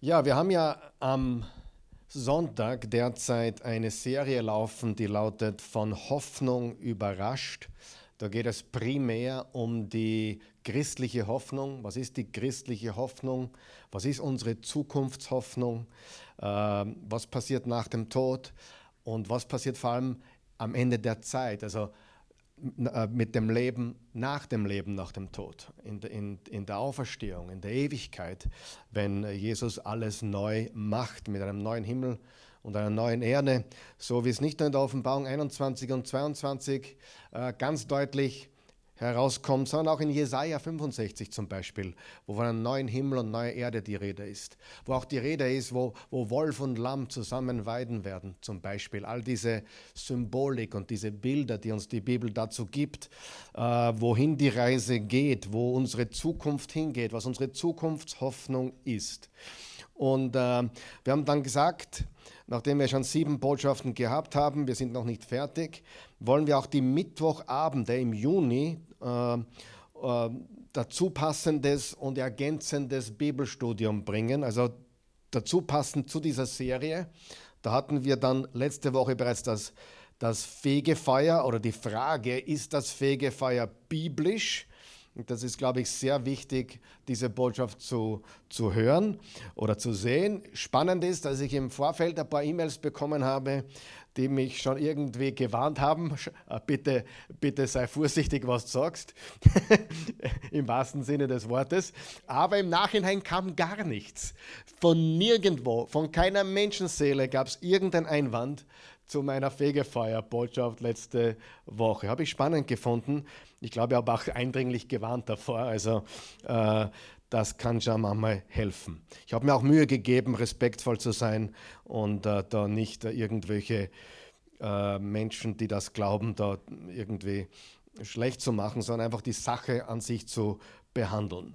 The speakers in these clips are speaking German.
Ja, wir haben ja am Sonntag derzeit eine Serie laufen, die lautet Von Hoffnung überrascht. Da geht es primär um die christliche Hoffnung. Was ist die christliche Hoffnung? Was ist unsere Zukunftshoffnung? Äh, was passiert nach dem Tod? Und was passiert vor allem am Ende der Zeit? Also mit dem Leben nach dem Leben, nach dem Tod, in, in, in der Auferstehung, in der Ewigkeit, wenn Jesus alles neu macht mit einem neuen Himmel und einer neuen Erde, so wie es nicht nur in der Offenbarung 21 und 22 äh, ganz deutlich herauskommt, sondern auch in Jesaja 65 zum Beispiel, wo von einem neuen Himmel und neuer Erde die Rede ist, wo auch die Rede ist, wo, wo Wolf und Lamm zusammen weiden werden, zum Beispiel. All diese Symbolik und diese Bilder, die uns die Bibel dazu gibt, äh, wohin die Reise geht, wo unsere Zukunft hingeht, was unsere Zukunftshoffnung ist. Und äh, wir haben dann gesagt, nachdem wir schon sieben Botschaften gehabt haben, wir sind noch nicht fertig, wollen wir auch die Mittwochabende im Juni dazu passendes und ergänzendes Bibelstudium bringen, also dazu passend zu dieser Serie. Da hatten wir dann letzte Woche bereits das, das Fegefeuer oder die Frage, ist das Fegefeuer biblisch? Das ist, glaube ich, sehr wichtig, diese Botschaft zu, zu hören oder zu sehen. Spannend ist, dass ich im Vorfeld ein paar E-Mails bekommen habe, die mich schon irgendwie gewarnt haben. Äh, bitte, bitte sei vorsichtig, was du sagst, im wahrsten Sinne des Wortes. Aber im Nachhinein kam gar nichts. Von nirgendwo, von keiner Menschenseele gab es irgendeinen Einwand zu meiner Fegefeuer-Botschaft letzte Woche. Habe ich spannend gefunden. Ich glaube, ich habe auch eindringlich gewarnt davor. Also äh, das kann schon manchmal helfen. Ich habe mir auch Mühe gegeben, respektvoll zu sein und äh, da nicht äh, irgendwelche äh, Menschen, die das glauben, da irgendwie schlecht zu machen, sondern einfach die Sache an sich zu behandeln.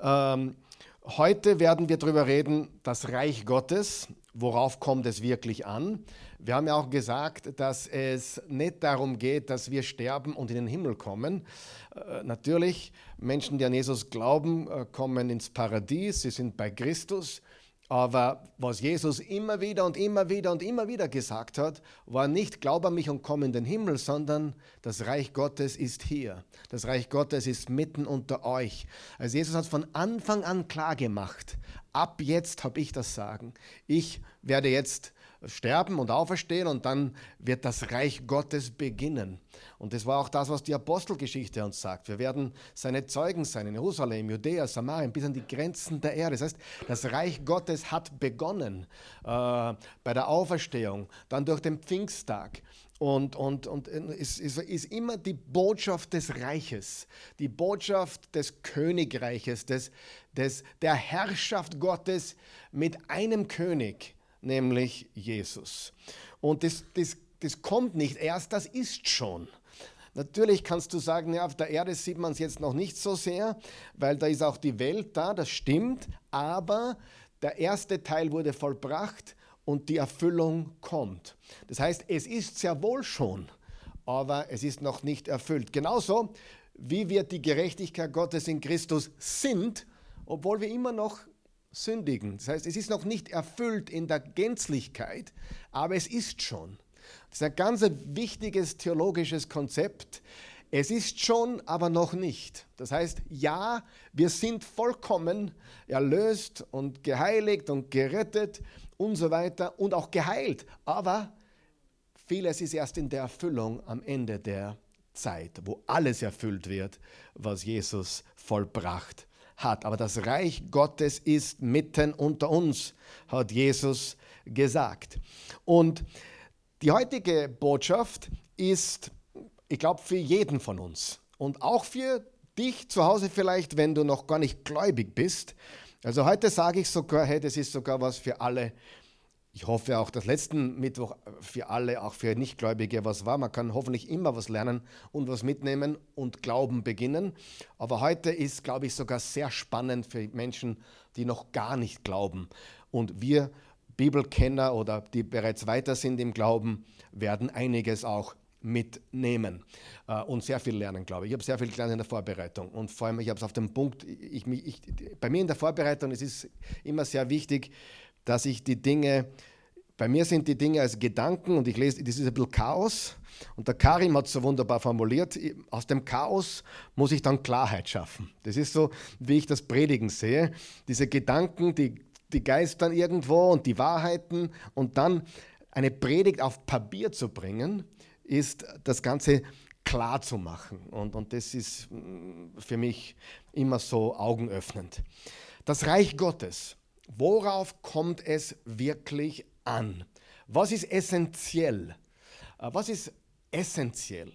Ähm, heute werden wir darüber reden, das Reich Gottes, worauf kommt es wirklich an? Wir haben ja auch gesagt, dass es nicht darum geht, dass wir sterben und in den Himmel kommen. Äh, natürlich, Menschen, die an Jesus glauben, äh, kommen ins Paradies, sie sind bei Christus. Aber was Jesus immer wieder und immer wieder und immer wieder gesagt hat, war nicht, glaub an mich und komm in den Himmel, sondern das Reich Gottes ist hier. Das Reich Gottes ist mitten unter euch. Also Jesus hat von Anfang an klar gemacht, ab jetzt habe ich das Sagen. Ich werde jetzt sterben und auferstehen und dann wird das Reich Gottes beginnen. Und das war auch das, was die Apostelgeschichte uns sagt. Wir werden seine Zeugen sein in Jerusalem, Judäa, Samarien, bis an die Grenzen der Erde. Das heißt, das Reich Gottes hat begonnen äh, bei der Auferstehung, dann durch den Pfingsttag. Und, und, und es ist, ist, immer die Botschaft des Reiches, die Botschaft des Königreiches, des, des, der Herrschaft Gottes mit einem König, nämlich Jesus. Und das, das, das kommt nicht erst, das ist schon. Natürlich kannst du sagen, ja, auf der Erde sieht man es jetzt noch nicht so sehr, weil da ist auch die Welt da, das stimmt, aber der erste Teil wurde vollbracht und die Erfüllung kommt. Das heißt, es ist sehr wohl schon, aber es ist noch nicht erfüllt. Genauso wie wir die Gerechtigkeit Gottes in Christus sind, obwohl wir immer noch sündigen. Das heißt, es ist noch nicht erfüllt in der Gänzlichkeit, aber es ist schon. Das ist ein ganz wichtiges theologisches Konzept. Es ist schon, aber noch nicht. Das heißt, ja, wir sind vollkommen erlöst und geheiligt und gerettet und so weiter und auch geheilt. Aber vieles ist erst in der Erfüllung am Ende der Zeit, wo alles erfüllt wird, was Jesus vollbracht hat. Aber das Reich Gottes ist mitten unter uns, hat Jesus gesagt. Und die heutige Botschaft ist, ich glaube, für jeden von uns und auch für dich zu Hause vielleicht, wenn du noch gar nicht gläubig bist. Also heute sage ich sogar, hey, das ist sogar was für alle ich hoffe auch, dass letzten Mittwoch für alle, auch für Nichtgläubige, was war. Man kann hoffentlich immer was lernen und was mitnehmen und Glauben beginnen. Aber heute ist, glaube ich, sogar sehr spannend für Menschen, die noch gar nicht glauben. Und wir Bibelkenner oder die bereits weiter sind im Glauben, werden einiges auch mitnehmen äh, und sehr viel lernen, glaube ich. Ich habe sehr viel gelernt in der Vorbereitung und vor allem, ich habe es auf dem Punkt, ich, ich, bei mir in der Vorbereitung, es ist immer sehr wichtig, dass ich die Dinge, bei mir sind die Dinge als Gedanken und ich lese, das ist ein bisschen Chaos und der Karim hat es so wunderbar formuliert, aus dem Chaos muss ich dann Klarheit schaffen. Das ist so, wie ich das Predigen sehe. Diese Gedanken, die, die geistern irgendwo und die Wahrheiten und dann eine Predigt auf Papier zu bringen, ist das Ganze klar zu machen. Und, und das ist mm, für mich immer so augenöffnend. Das Reich Gottes, worauf kommt es wirklich an? Was ist essentiell? Äh, was ist essentiell?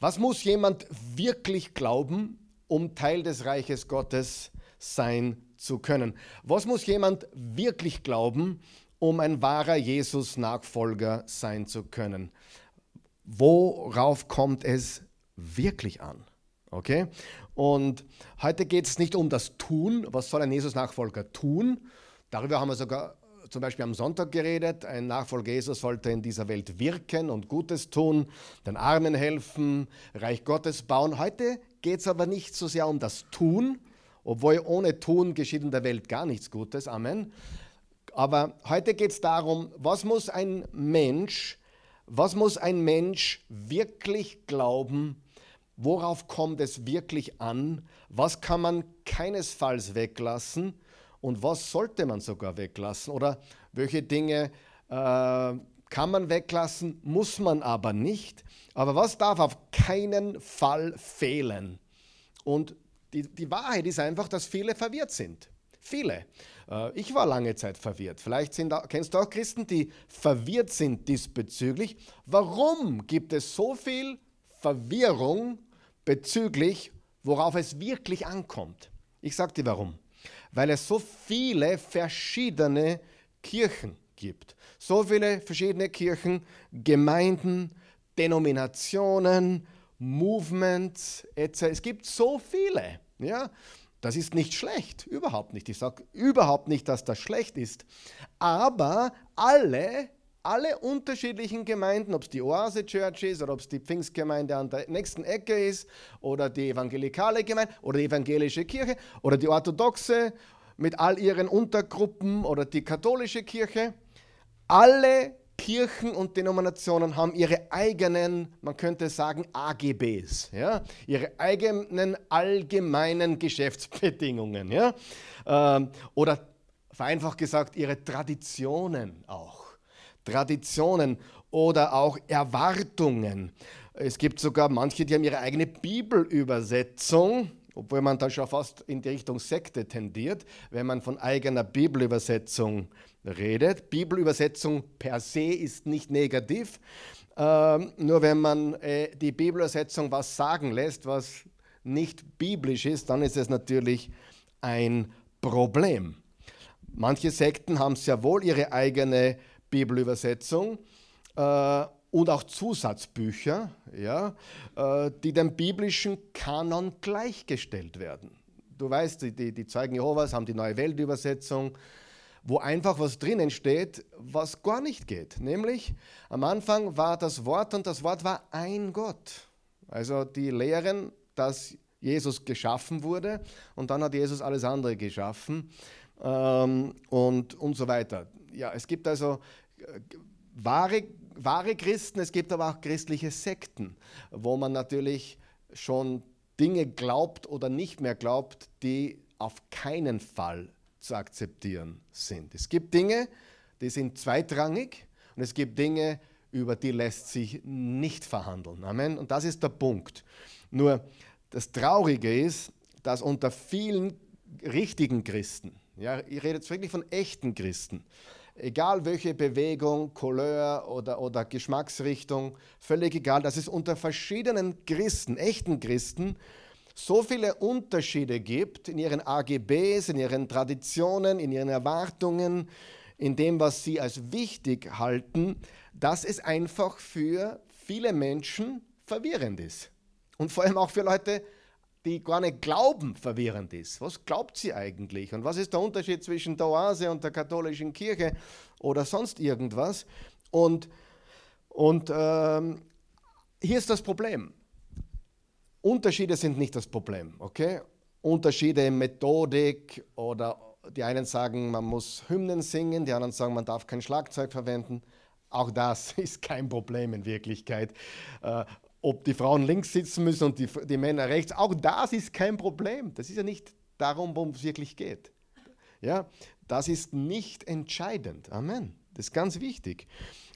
Was muss jemand wirklich glauben, um Teil des Reiches Gottes sein zu können? Was muss jemand wirklich glauben, um ein wahrer Jesus-Nachfolger sein zu können. Worauf kommt es wirklich an? Okay? Und heute geht es nicht um das Tun. Was soll ein Jesus-Nachfolger tun? Darüber haben wir sogar zum Beispiel am Sonntag geredet. Ein Nachfolger Jesus sollte in dieser Welt wirken und Gutes tun, den Armen helfen, Reich Gottes bauen. Heute geht es aber nicht so sehr um das Tun, obwohl ohne Tun geschieht in der Welt gar nichts Gutes. Amen. Aber heute geht es darum, was muss ein Mensch, was muss ein Mensch wirklich glauben, worauf kommt es wirklich an, was kann man keinesfalls weglassen und was sollte man sogar weglassen oder welche Dinge äh, kann man weglassen, muss man aber nicht. Aber was darf auf keinen Fall fehlen? Und die, die Wahrheit ist einfach, dass viele verwirrt sind. Viele. Äh, ich war lange Zeit verwirrt. Vielleicht sind, kennst du auch Christen, die verwirrt sind diesbezüglich. Warum gibt es so viel Verwirrung bezüglich, worauf es wirklich ankommt? Ich sage dir warum. Weil es so viele verschiedene Kirchen gibt. So viele verschiedene Kirchen, Gemeinden, Denominationen, Movements etc. Es gibt so viele. Ja? Das ist nicht schlecht, überhaupt nicht. Ich sage überhaupt nicht, dass das schlecht ist. Aber alle, alle unterschiedlichen Gemeinden, ob es die Oase Church ist oder ob es die Pfingstgemeinde an der nächsten Ecke ist oder die evangelikale Gemeinde oder die evangelische Kirche oder die orthodoxe mit all ihren Untergruppen oder die katholische Kirche, alle Kirchen und Denominationen haben ihre eigenen, man könnte sagen, AGBs, ja? ihre eigenen allgemeinen Geschäftsbedingungen. Ja? Ähm, oder vereinfacht gesagt, ihre Traditionen auch. Traditionen oder auch Erwartungen. Es gibt sogar manche, die haben ihre eigene Bibelübersetzung, obwohl man da schon fast in die Richtung Sekte tendiert, wenn man von eigener Bibelübersetzung redet. Bibelübersetzung per se ist nicht negativ, ähm, nur wenn man äh, die Bibelübersetzung was sagen lässt, was nicht biblisch ist, dann ist es natürlich ein Problem. Manche Sekten haben sehr wohl ihre eigene Bibelübersetzung äh, und auch Zusatzbücher, ja, äh, die dem biblischen Kanon gleichgestellt werden. Du weißt, die, die Zeugen Jehovas haben die neue Weltübersetzung, wo einfach was drinnen steht, was gar nicht geht. Nämlich am Anfang war das Wort und das Wort war ein Gott. Also die lehren, dass Jesus geschaffen wurde und dann hat Jesus alles andere geschaffen ähm, und, und so weiter. Ja, es gibt also äh, wahre, wahre Christen, es gibt aber auch christliche Sekten, wo man natürlich schon Dinge glaubt oder nicht mehr glaubt, die auf keinen Fall zu akzeptieren sind. Es gibt Dinge, die sind zweitrangig und es gibt Dinge, über die lässt sich nicht verhandeln. Amen. Und das ist der Punkt. Nur das Traurige ist, dass unter vielen richtigen Christen, ja, rede jetzt wirklich von echten Christen, egal welche Bewegung, Couleur oder, oder Geschmacksrichtung, völlig egal, dass es unter verschiedenen Christen, echten Christen, so viele Unterschiede gibt in ihren AGBs, in ihren Traditionen, in ihren Erwartungen, in dem, was sie als wichtig halten, dass es einfach für viele Menschen verwirrend ist. Und vor allem auch für Leute, die gar nicht glauben, verwirrend ist. Was glaubt sie eigentlich? Und was ist der Unterschied zwischen der Oase und der katholischen Kirche oder sonst irgendwas? Und, und ähm, hier ist das Problem. Unterschiede sind nicht das Problem, okay? Unterschiede in Methodik oder die einen sagen, man muss Hymnen singen, die anderen sagen, man darf kein Schlagzeug verwenden. Auch das ist kein Problem in Wirklichkeit. Ob die Frauen links sitzen müssen und die, die Männer rechts, auch das ist kein Problem. Das ist ja nicht darum, worum es wirklich geht. Ja, das ist nicht entscheidend. Amen. Das ist ganz wichtig.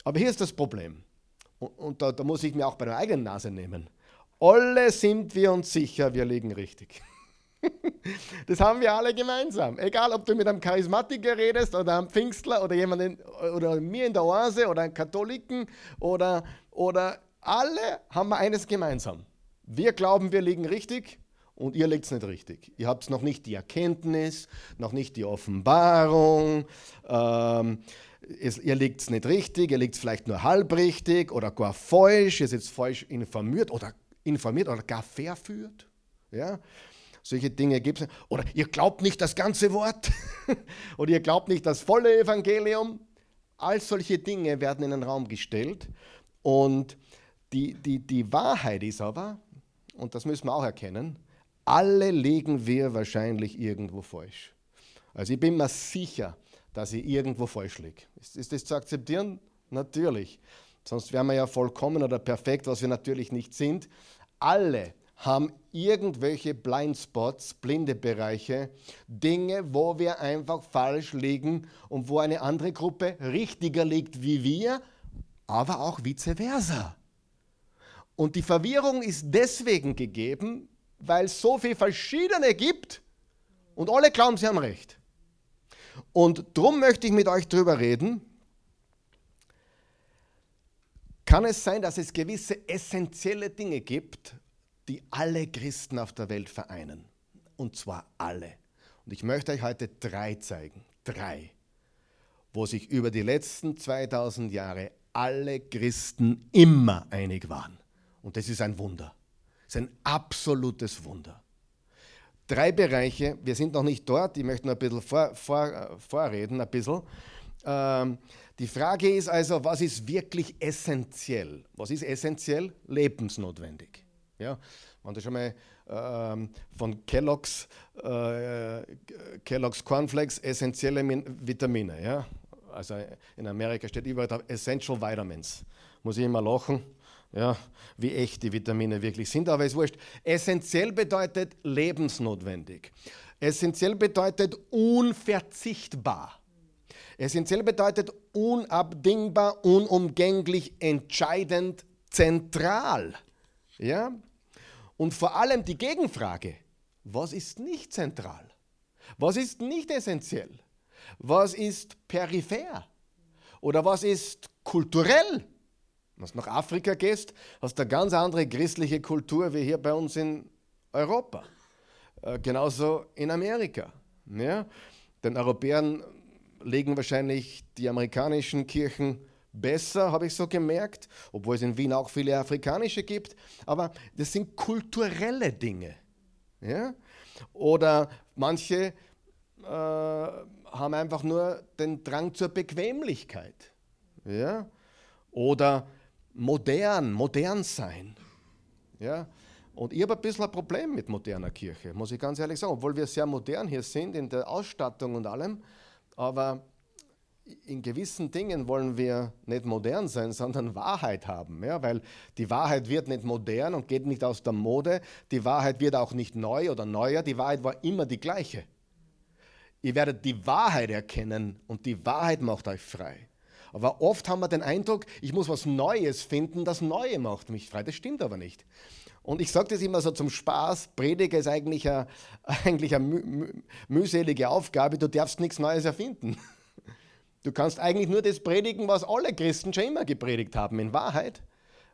Aber hier ist das Problem. Und, und da, da muss ich mir auch bei der eigenen Nase nehmen. Alle sind wir uns sicher, wir liegen richtig. Das haben wir alle gemeinsam. Egal, ob du mit einem Charismatiker redest oder einem Pfingstler oder jemanden oder mir in der Oase oder einem Katholiken oder, oder alle haben wir eines gemeinsam. Wir glauben, wir liegen richtig und ihr liegt es nicht richtig. Ihr habt noch nicht die Erkenntnis, noch nicht die Offenbarung. Ähm, es, ihr liegt es nicht richtig, ihr liegt es vielleicht nur halb richtig oder gar falsch, ihr seid falsch informiert oder informiert oder gar verführt. Ja? Solche Dinge gibt es. Oder ihr glaubt nicht das ganze Wort. oder ihr glaubt nicht das volle Evangelium. All solche Dinge werden in den Raum gestellt. Und die, die, die Wahrheit ist aber, und das müssen wir auch erkennen, alle liegen wir wahrscheinlich irgendwo falsch. Also ich bin mir sicher, dass ich irgendwo falsch liege. Ist, ist das zu akzeptieren? Natürlich. Sonst wären wir ja vollkommen oder perfekt, was wir natürlich nicht sind. Alle haben irgendwelche Blindspots, blinde Bereiche, Dinge, wo wir einfach falsch liegen und wo eine andere Gruppe richtiger liegt wie wir, aber auch vice versa. Und die Verwirrung ist deswegen gegeben, weil es so viele verschiedene gibt und alle glauben, sie haben recht. Und darum möchte ich mit euch darüber reden, kann es sein, dass es gewisse essentielle Dinge gibt, die alle Christen auf der Welt vereinen. Und zwar alle. Und ich möchte euch heute drei zeigen. Drei. Wo sich über die letzten 2000 Jahre alle Christen immer einig waren. Und das ist ein Wunder. Das ist ein absolutes Wunder. Drei Bereiche, wir sind noch nicht dort, ich möchte noch ein bisschen vor, vor, vorreden, ein bisschen. Ähm, die Frage ist also, was ist wirklich essentiell? Was ist essentiell? Lebensnotwendig. Ja, wenn du schon mal ähm, von Kellogg's, äh, Kellogg's Cornflakes essentielle Vitamine, ja, also in Amerika steht überall Essential Vitamins. Muss ich immer lachen, ja, wie echt die Vitamine wirklich sind, aber es ist wurscht. Essentiell bedeutet lebensnotwendig. Essentiell bedeutet unverzichtbar. Essentiell bedeutet unabdingbar, unumgänglich, entscheidend, zentral. Ja? Und vor allem die Gegenfrage, was ist nicht zentral? Was ist nicht essentiell? Was ist peripher? Oder was ist kulturell? Wenn du nach Afrika gehst, hast du eine ganz andere christliche Kultur wie hier bei uns in Europa. Äh, genauso in Amerika. Ja? Den Europäern legen wahrscheinlich die amerikanischen Kirchen besser, habe ich so gemerkt, obwohl es in Wien auch viele afrikanische gibt. Aber das sind kulturelle Dinge. Ja? Oder manche äh, haben einfach nur den Drang zur Bequemlichkeit. Ja? Oder modern, modern sein. Ja? Und ich habe ein bisschen ein Problem mit moderner Kirche, muss ich ganz ehrlich sagen, obwohl wir sehr modern hier sind in der Ausstattung und allem. Aber in gewissen Dingen wollen wir nicht modern sein, sondern Wahrheit haben. Ja? Weil die Wahrheit wird nicht modern und geht nicht aus der Mode. Die Wahrheit wird auch nicht neu oder neuer. Die Wahrheit war immer die gleiche. Ihr werdet die Wahrheit erkennen und die Wahrheit macht euch frei. Aber oft haben wir den Eindruck, ich muss was Neues finden, das Neue macht mich frei. Das stimmt aber nicht. Und ich sage das immer so zum Spaß, Prediger ist eigentlich eine, eigentlich eine müh mühselige Aufgabe, du darfst nichts Neues erfinden. Du kannst eigentlich nur das predigen, was alle Christen schon immer gepredigt haben, in Wahrheit.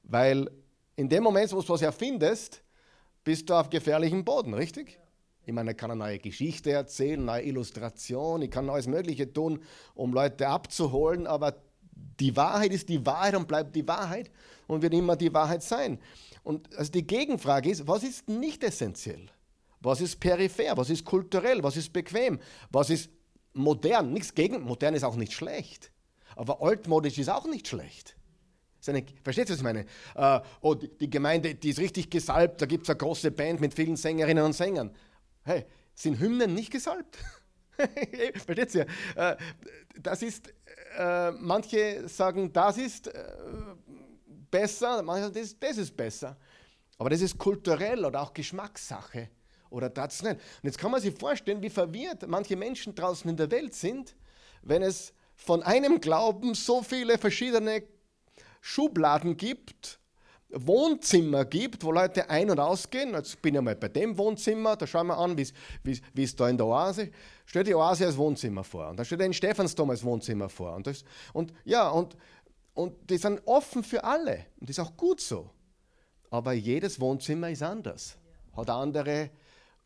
Weil in dem Moment, wo du was erfindest, bist du auf gefährlichem Boden, richtig? Ich meine, ich kann eine neue Geschichte erzählen, eine neue Illustration, ich kann alles Mögliche tun, um Leute abzuholen, aber die Wahrheit ist die Wahrheit und bleibt die Wahrheit und wird immer die Wahrheit sein. Und also die Gegenfrage ist, was ist nicht essentiell? Was ist peripher? Was ist kulturell? Was ist bequem? Was ist modern, nichts gegen, modern ist auch nicht schlecht, aber altmodisch ist auch nicht schlecht. Eine, versteht ihr, was ich meine? Äh, oh, die, die, Gemeinde, die ist richtig gesalbt, da gibt es eine große Band mit vielen Sängerinnen und Sängern. Hey, sind Hymnen nicht gesalbt? versteht ihr? Äh, das ist, äh, manche sagen, das ist äh, besser, manche sagen, das, ist besser. Aber das ist kulturell oder auch Geschmackssache oder traditionell. Und jetzt kann man sich vorstellen, wie verwirrt manche Menschen draußen in der Welt sind, wenn es von einem Glauben so viele verschiedene Schubladen gibt, Wohnzimmer gibt, wo Leute ein- und ausgehen. Jetzt bin ich mal bei dem Wohnzimmer, da schauen wir an, wie es da in der Oase. Stell die Oase als Wohnzimmer vor. Und dann stellt ein Stephansdom als Wohnzimmer vor. Und, das, und ja, und, und die sind offen für alle. Und das ist auch gut so. Aber jedes Wohnzimmer ist anders. Hat andere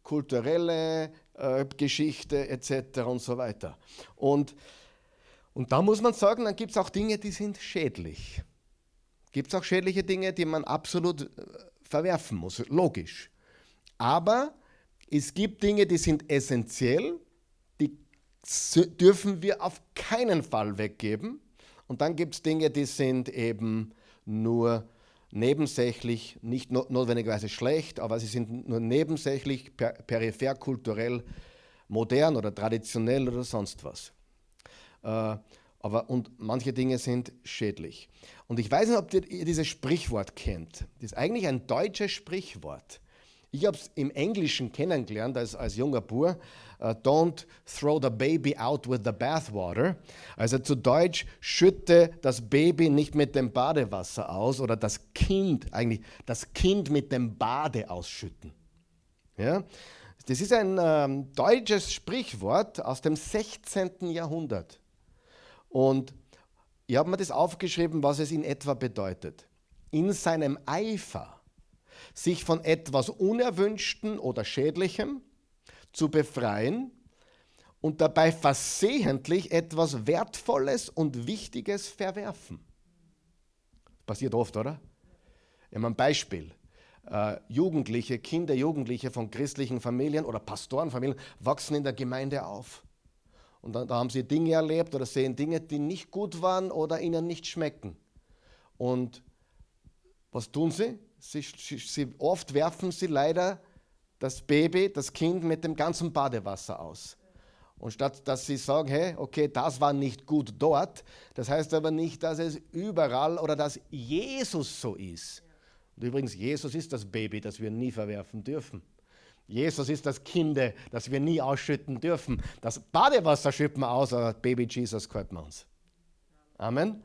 kulturelle äh, Geschichte etc. und so weiter. Und, und da muss man sagen, dann gibt es auch Dinge, die sind schädlich. Gibt es auch schädliche Dinge, die man absolut äh, verwerfen muss, logisch. Aber es gibt Dinge, die sind essentiell, die dürfen wir auf keinen Fall weggeben. Und dann gibt es Dinge, die sind eben nur nebensächlich, nicht notwendigerweise schlecht, aber sie sind nur nebensächlich, per peripher, kulturell, modern oder traditionell oder sonst was. Äh, aber, und manche Dinge sind schädlich. Und ich weiß nicht, ob ihr dieses Sprichwort kennt. Das ist eigentlich ein deutsches Sprichwort. Ich habe es im Englischen kennengelernt als, als junger Bur. Uh, don't throw the baby out with the bathwater. Also zu Deutsch, schütte das Baby nicht mit dem Badewasser aus oder das Kind, eigentlich das Kind mit dem Bade ausschütten. Ja? Das ist ein ähm, deutsches Sprichwort aus dem 16. Jahrhundert. Und ich habe mir das aufgeschrieben, was es in etwa bedeutet. In seinem Eifer, sich von etwas Unerwünschtem oder Schädlichem zu befreien und dabei versehentlich etwas Wertvolles und Wichtiges verwerfen. Passiert oft, oder? Ich ein Beispiel. Äh, Jugendliche, Kinder, Jugendliche von christlichen Familien oder Pastorenfamilien wachsen in der Gemeinde auf. Und da, da haben sie Dinge erlebt oder sehen Dinge, die nicht gut waren oder ihnen nicht schmecken. Und was tun sie? Sie, sie? Oft werfen sie leider das Baby, das Kind mit dem ganzen Badewasser aus. Und statt dass sie sagen, hey, okay, das war nicht gut dort, das heißt aber nicht, dass es überall oder dass Jesus so ist. Und übrigens, Jesus ist das Baby, das wir nie verwerfen dürfen. Jesus ist das Kind, das wir nie ausschütten dürfen. Das Badewasser schütten wir aus, aber Baby Jesus gefällt mir uns. Amen.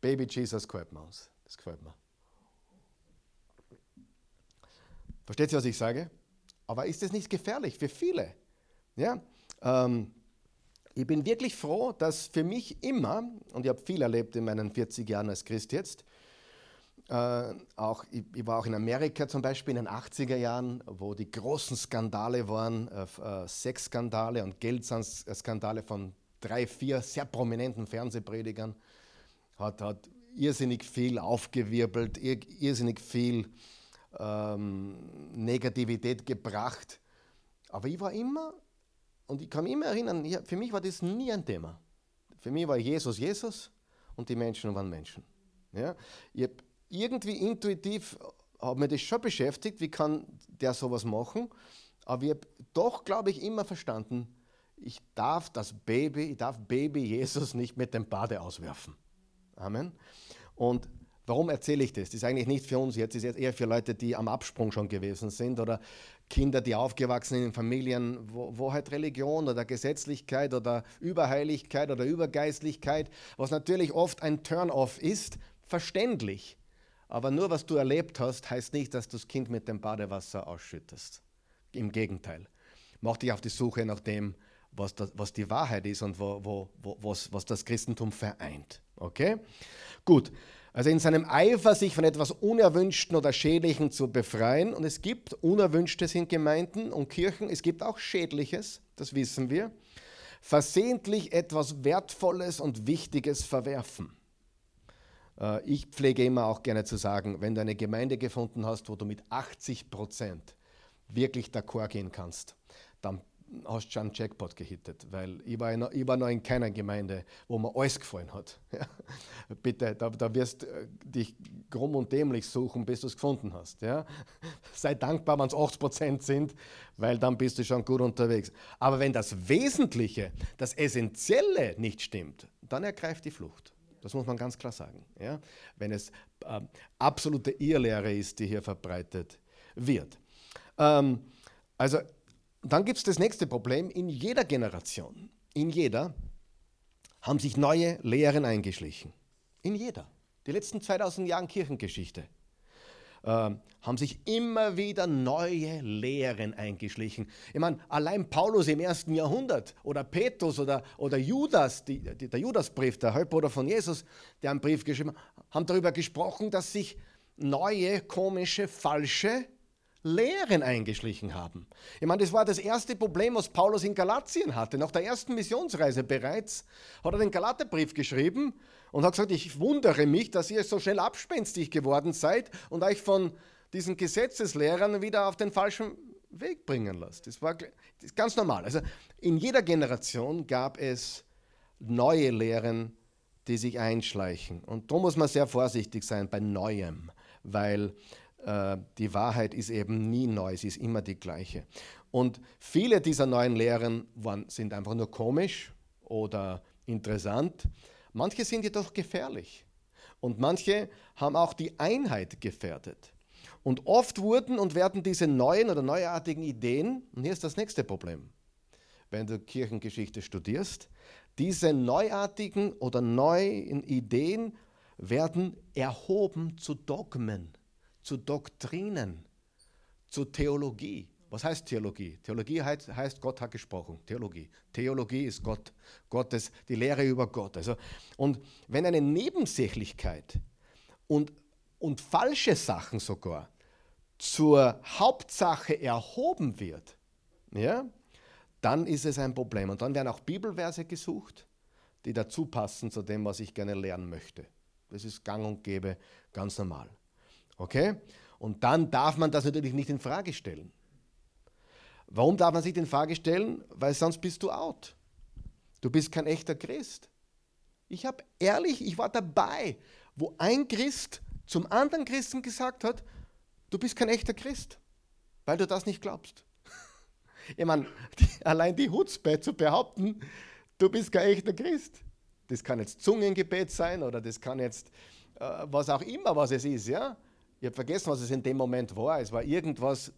Baby Jesus gefällt mir uns. Das gefällt mir. Versteht ihr, was ich sage? Aber ist das nicht gefährlich für viele? Ja? Ähm, ich bin wirklich froh, dass für mich immer, und ich habe viel erlebt in meinen 40 Jahren als Christ jetzt, äh, auch, ich, ich, war auch in Amerika zum Beispiel in den 80er Jahren, wo die großen Skandale waren, äh, äh, Sexskandale und Geldskandale von drei, vier sehr prominenten Fernsehpredigern. Hat, hat irrsinnig viel aufgewirbelt, ir, irrsinnig viel ähm, Negativität gebracht. Aber ich war immer, und ich kann mich immer erinnern, für mich war das nie ein Thema. Für mich war Jesus Jesus und die Menschen waren Menschen. Ja? Ich irgendwie intuitiv hat mich das schon beschäftigt, wie kann der sowas machen. Aber ich habe doch, glaube ich, immer verstanden, ich darf das Baby, ich darf Baby Jesus nicht mit dem Bade auswerfen. Amen. Und warum erzähle ich das? Das ist eigentlich nicht für uns jetzt, das ist jetzt eher für Leute, die am Absprung schon gewesen sind oder Kinder, die aufgewachsen sind in Familien, wo, wo halt Religion oder Gesetzlichkeit oder Überheiligkeit oder Übergeistlichkeit, was natürlich oft ein Turn-off ist, verständlich. Aber nur was du erlebt hast, heißt nicht, dass du das Kind mit dem Badewasser ausschüttest. Im Gegenteil. Mach dich auf die Suche nach dem, was, das, was die Wahrheit ist und wo, wo, wo, was, was das Christentum vereint. Okay? Gut. Also in seinem Eifer, sich von etwas Unerwünschten oder Schädlichen zu befreien. Und es gibt Unerwünschtes in Gemeinden und Kirchen. Es gibt auch Schädliches, das wissen wir. Versehentlich etwas Wertvolles und Wichtiges verwerfen. Äh, ich pflege immer auch gerne zu sagen, wenn du eine Gemeinde gefunden hast, wo du mit 80 Prozent wirklich d'accord gehen kannst, dann hast du schon einen Jackpot gehittet, weil ich war, noch, ich war noch in keiner Gemeinde, wo mir alles gefallen hat. Bitte, da, da wirst du äh, dich krumm und dämlich suchen, bis du es gefunden hast. Ja. Sei dankbar, wenn es 80% sind, weil dann bist du schon gut unterwegs. Aber wenn das Wesentliche, das Essentielle nicht stimmt, dann ergreift die Flucht. Das muss man ganz klar sagen. Ja. Wenn es äh, absolute Irrlehre ist, die hier verbreitet wird. Ähm, also dann gibt es das nächste Problem. In jeder Generation, in jeder, haben sich neue Lehren eingeschlichen. In jeder. Die letzten 2000 Jahre Kirchengeschichte haben sich immer wieder neue Lehren eingeschlichen. Ich meine, allein Paulus im ersten Jahrhundert oder Petrus oder, oder Judas, die, die, der Judasbrief, der Halbbruder von Jesus, der einen Brief geschrieben hat, haben darüber gesprochen, dass sich neue, komische, falsche Lehren eingeschlichen haben. Ich meine, das war das erste Problem, was Paulus in Galatien hatte. Nach der ersten Missionsreise bereits hat er den Galaterbrief geschrieben und hat gesagt, ich wundere mich, dass ihr so schnell abspenstig geworden seid und euch von diesen Gesetzeslehrern wieder auf den falschen Weg bringen lasst. Das war das ist ganz normal. Also in jeder Generation gab es neue Lehren, die sich einschleichen. Und da muss man sehr vorsichtig sein bei Neuem, weil äh, die Wahrheit ist eben nie neu, sie ist immer die gleiche. Und viele dieser neuen Lehren waren, sind einfach nur komisch oder interessant. Manche sind jedoch gefährlich. Und manche haben auch die Einheit gefährdet. Und oft wurden und werden diese neuen oder neuartigen Ideen, und hier ist das nächste Problem, wenn du Kirchengeschichte studierst, diese neuartigen oder neuen Ideen werden erhoben zu Dogmen zu Doktrinen, zu Theologie. Was heißt Theologie? Theologie heißt, heißt, Gott hat gesprochen. Theologie. Theologie ist Gott, Gottes, die Lehre über Gott. Also, und wenn eine Nebensächlichkeit und, und falsche Sachen sogar zur Hauptsache erhoben wird, ja, dann ist es ein Problem. Und dann werden auch Bibelverse gesucht, die dazu passen zu dem, was ich gerne lernen möchte. Das ist gang und gäbe, ganz normal. Okay? Und dann darf man das natürlich nicht in Frage stellen. Warum darf man sich in Frage stellen? Weil sonst bist du out. Du bist kein echter Christ. Ich habe ehrlich, ich war dabei, wo ein Christ zum anderen Christen gesagt hat, du bist kein echter Christ, weil du das nicht glaubst. Ich meine, allein die Hutzpe zu behaupten, du bist kein echter Christ. Das kann jetzt Zungengebet sein oder das kann jetzt äh, was auch immer, was es ist, ja. Ich habe vergessen, was es in dem Moment war. Es war irgendwas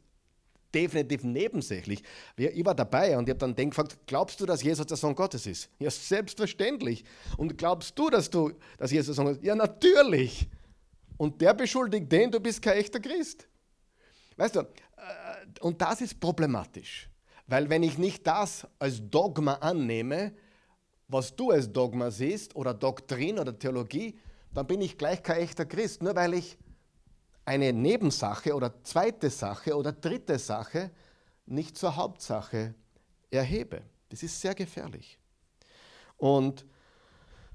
definitiv nebensächlich. Ich war dabei und ich habe dann den gefragt, glaubst du, dass Jesus der Sohn Gottes ist? Ja, selbstverständlich. Und glaubst du, dass, du, dass Jesus der Sohn Gottes ist? Ja, natürlich. Und der beschuldigt den, du bist kein echter Christ. Weißt du, äh, und das ist problematisch. Weil wenn ich nicht das als Dogma annehme, was du als Dogma siehst, oder Doktrin oder Theologie, dann bin ich gleich kein echter Christ. Nur weil ich eine Nebensache oder zweite Sache oder dritte Sache nicht zur Hauptsache erhebe. Das ist sehr gefährlich. Und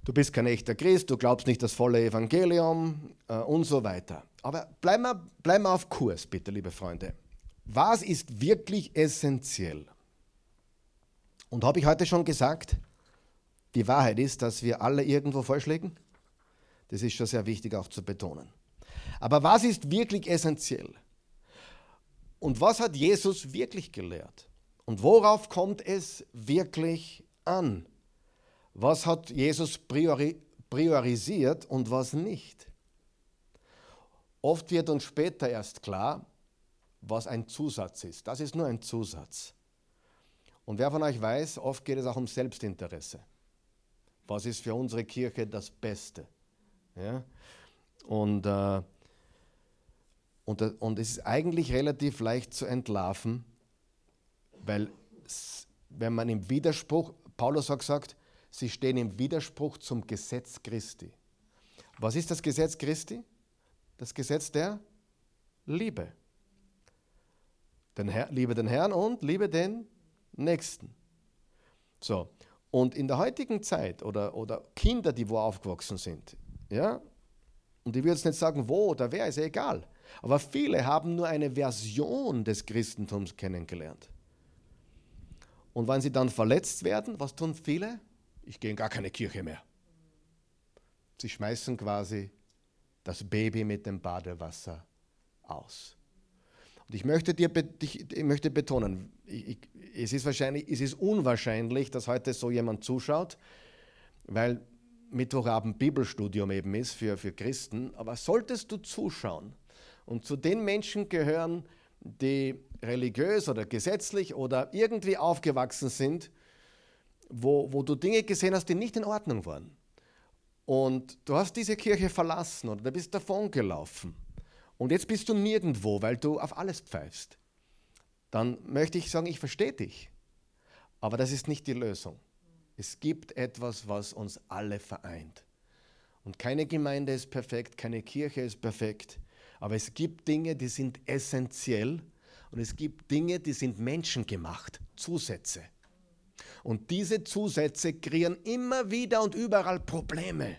du bist kein echter Christ, du glaubst nicht das volle Evangelium äh, und so weiter. Aber bleiben wir, bleib auf Kurs, bitte, liebe Freunde. Was ist wirklich essentiell? Und habe ich heute schon gesagt, die Wahrheit ist, dass wir alle irgendwo falsch liegen? Das ist schon sehr wichtig auch zu betonen. Aber was ist wirklich essentiell? Und was hat Jesus wirklich gelehrt? Und worauf kommt es wirklich an? Was hat Jesus priori priorisiert und was nicht? Oft wird uns später erst klar, was ein Zusatz ist. Das ist nur ein Zusatz. Und wer von euch weiß, oft geht es auch um Selbstinteresse. Was ist für unsere Kirche das Beste? Ja? Und äh, und, und es ist eigentlich relativ leicht zu entlarven, weil wenn man im Widerspruch, Paulus hat gesagt, sie stehen im Widerspruch zum Gesetz Christi. Was ist das Gesetz Christi? Das Gesetz der Liebe. Den Herr, liebe den Herrn und liebe den Nächsten. So, und in der heutigen Zeit oder, oder Kinder, die wo aufgewachsen sind, ja, und ich würde jetzt nicht sagen, wo oder wer, ist ja egal. Aber viele haben nur eine Version des Christentums kennengelernt. Und wenn sie dann verletzt werden, was tun viele? Ich gehe in gar keine Kirche mehr. Sie schmeißen quasi das Baby mit dem Badewasser aus. Und ich möchte, dir, ich, ich möchte betonen, ich, es, ist wahrscheinlich, es ist unwahrscheinlich, dass heute so jemand zuschaut, weil Mittwochabend Bibelstudium eben ist für, für Christen. Aber solltest du zuschauen und zu den Menschen gehören, die religiös oder gesetzlich oder irgendwie aufgewachsen sind, wo, wo du Dinge gesehen hast, die nicht in Ordnung waren. Und du hast diese Kirche verlassen oder du bist davon gelaufen. Und jetzt bist du nirgendwo, weil du auf alles pfeifst. Dann möchte ich sagen, ich verstehe dich. Aber das ist nicht die Lösung. Es gibt etwas, was uns alle vereint. Und keine Gemeinde ist perfekt, keine Kirche ist perfekt. Aber es gibt Dinge, die sind essentiell und es gibt Dinge, die sind menschengemacht, Zusätze. Und diese Zusätze kreieren immer wieder und überall Probleme.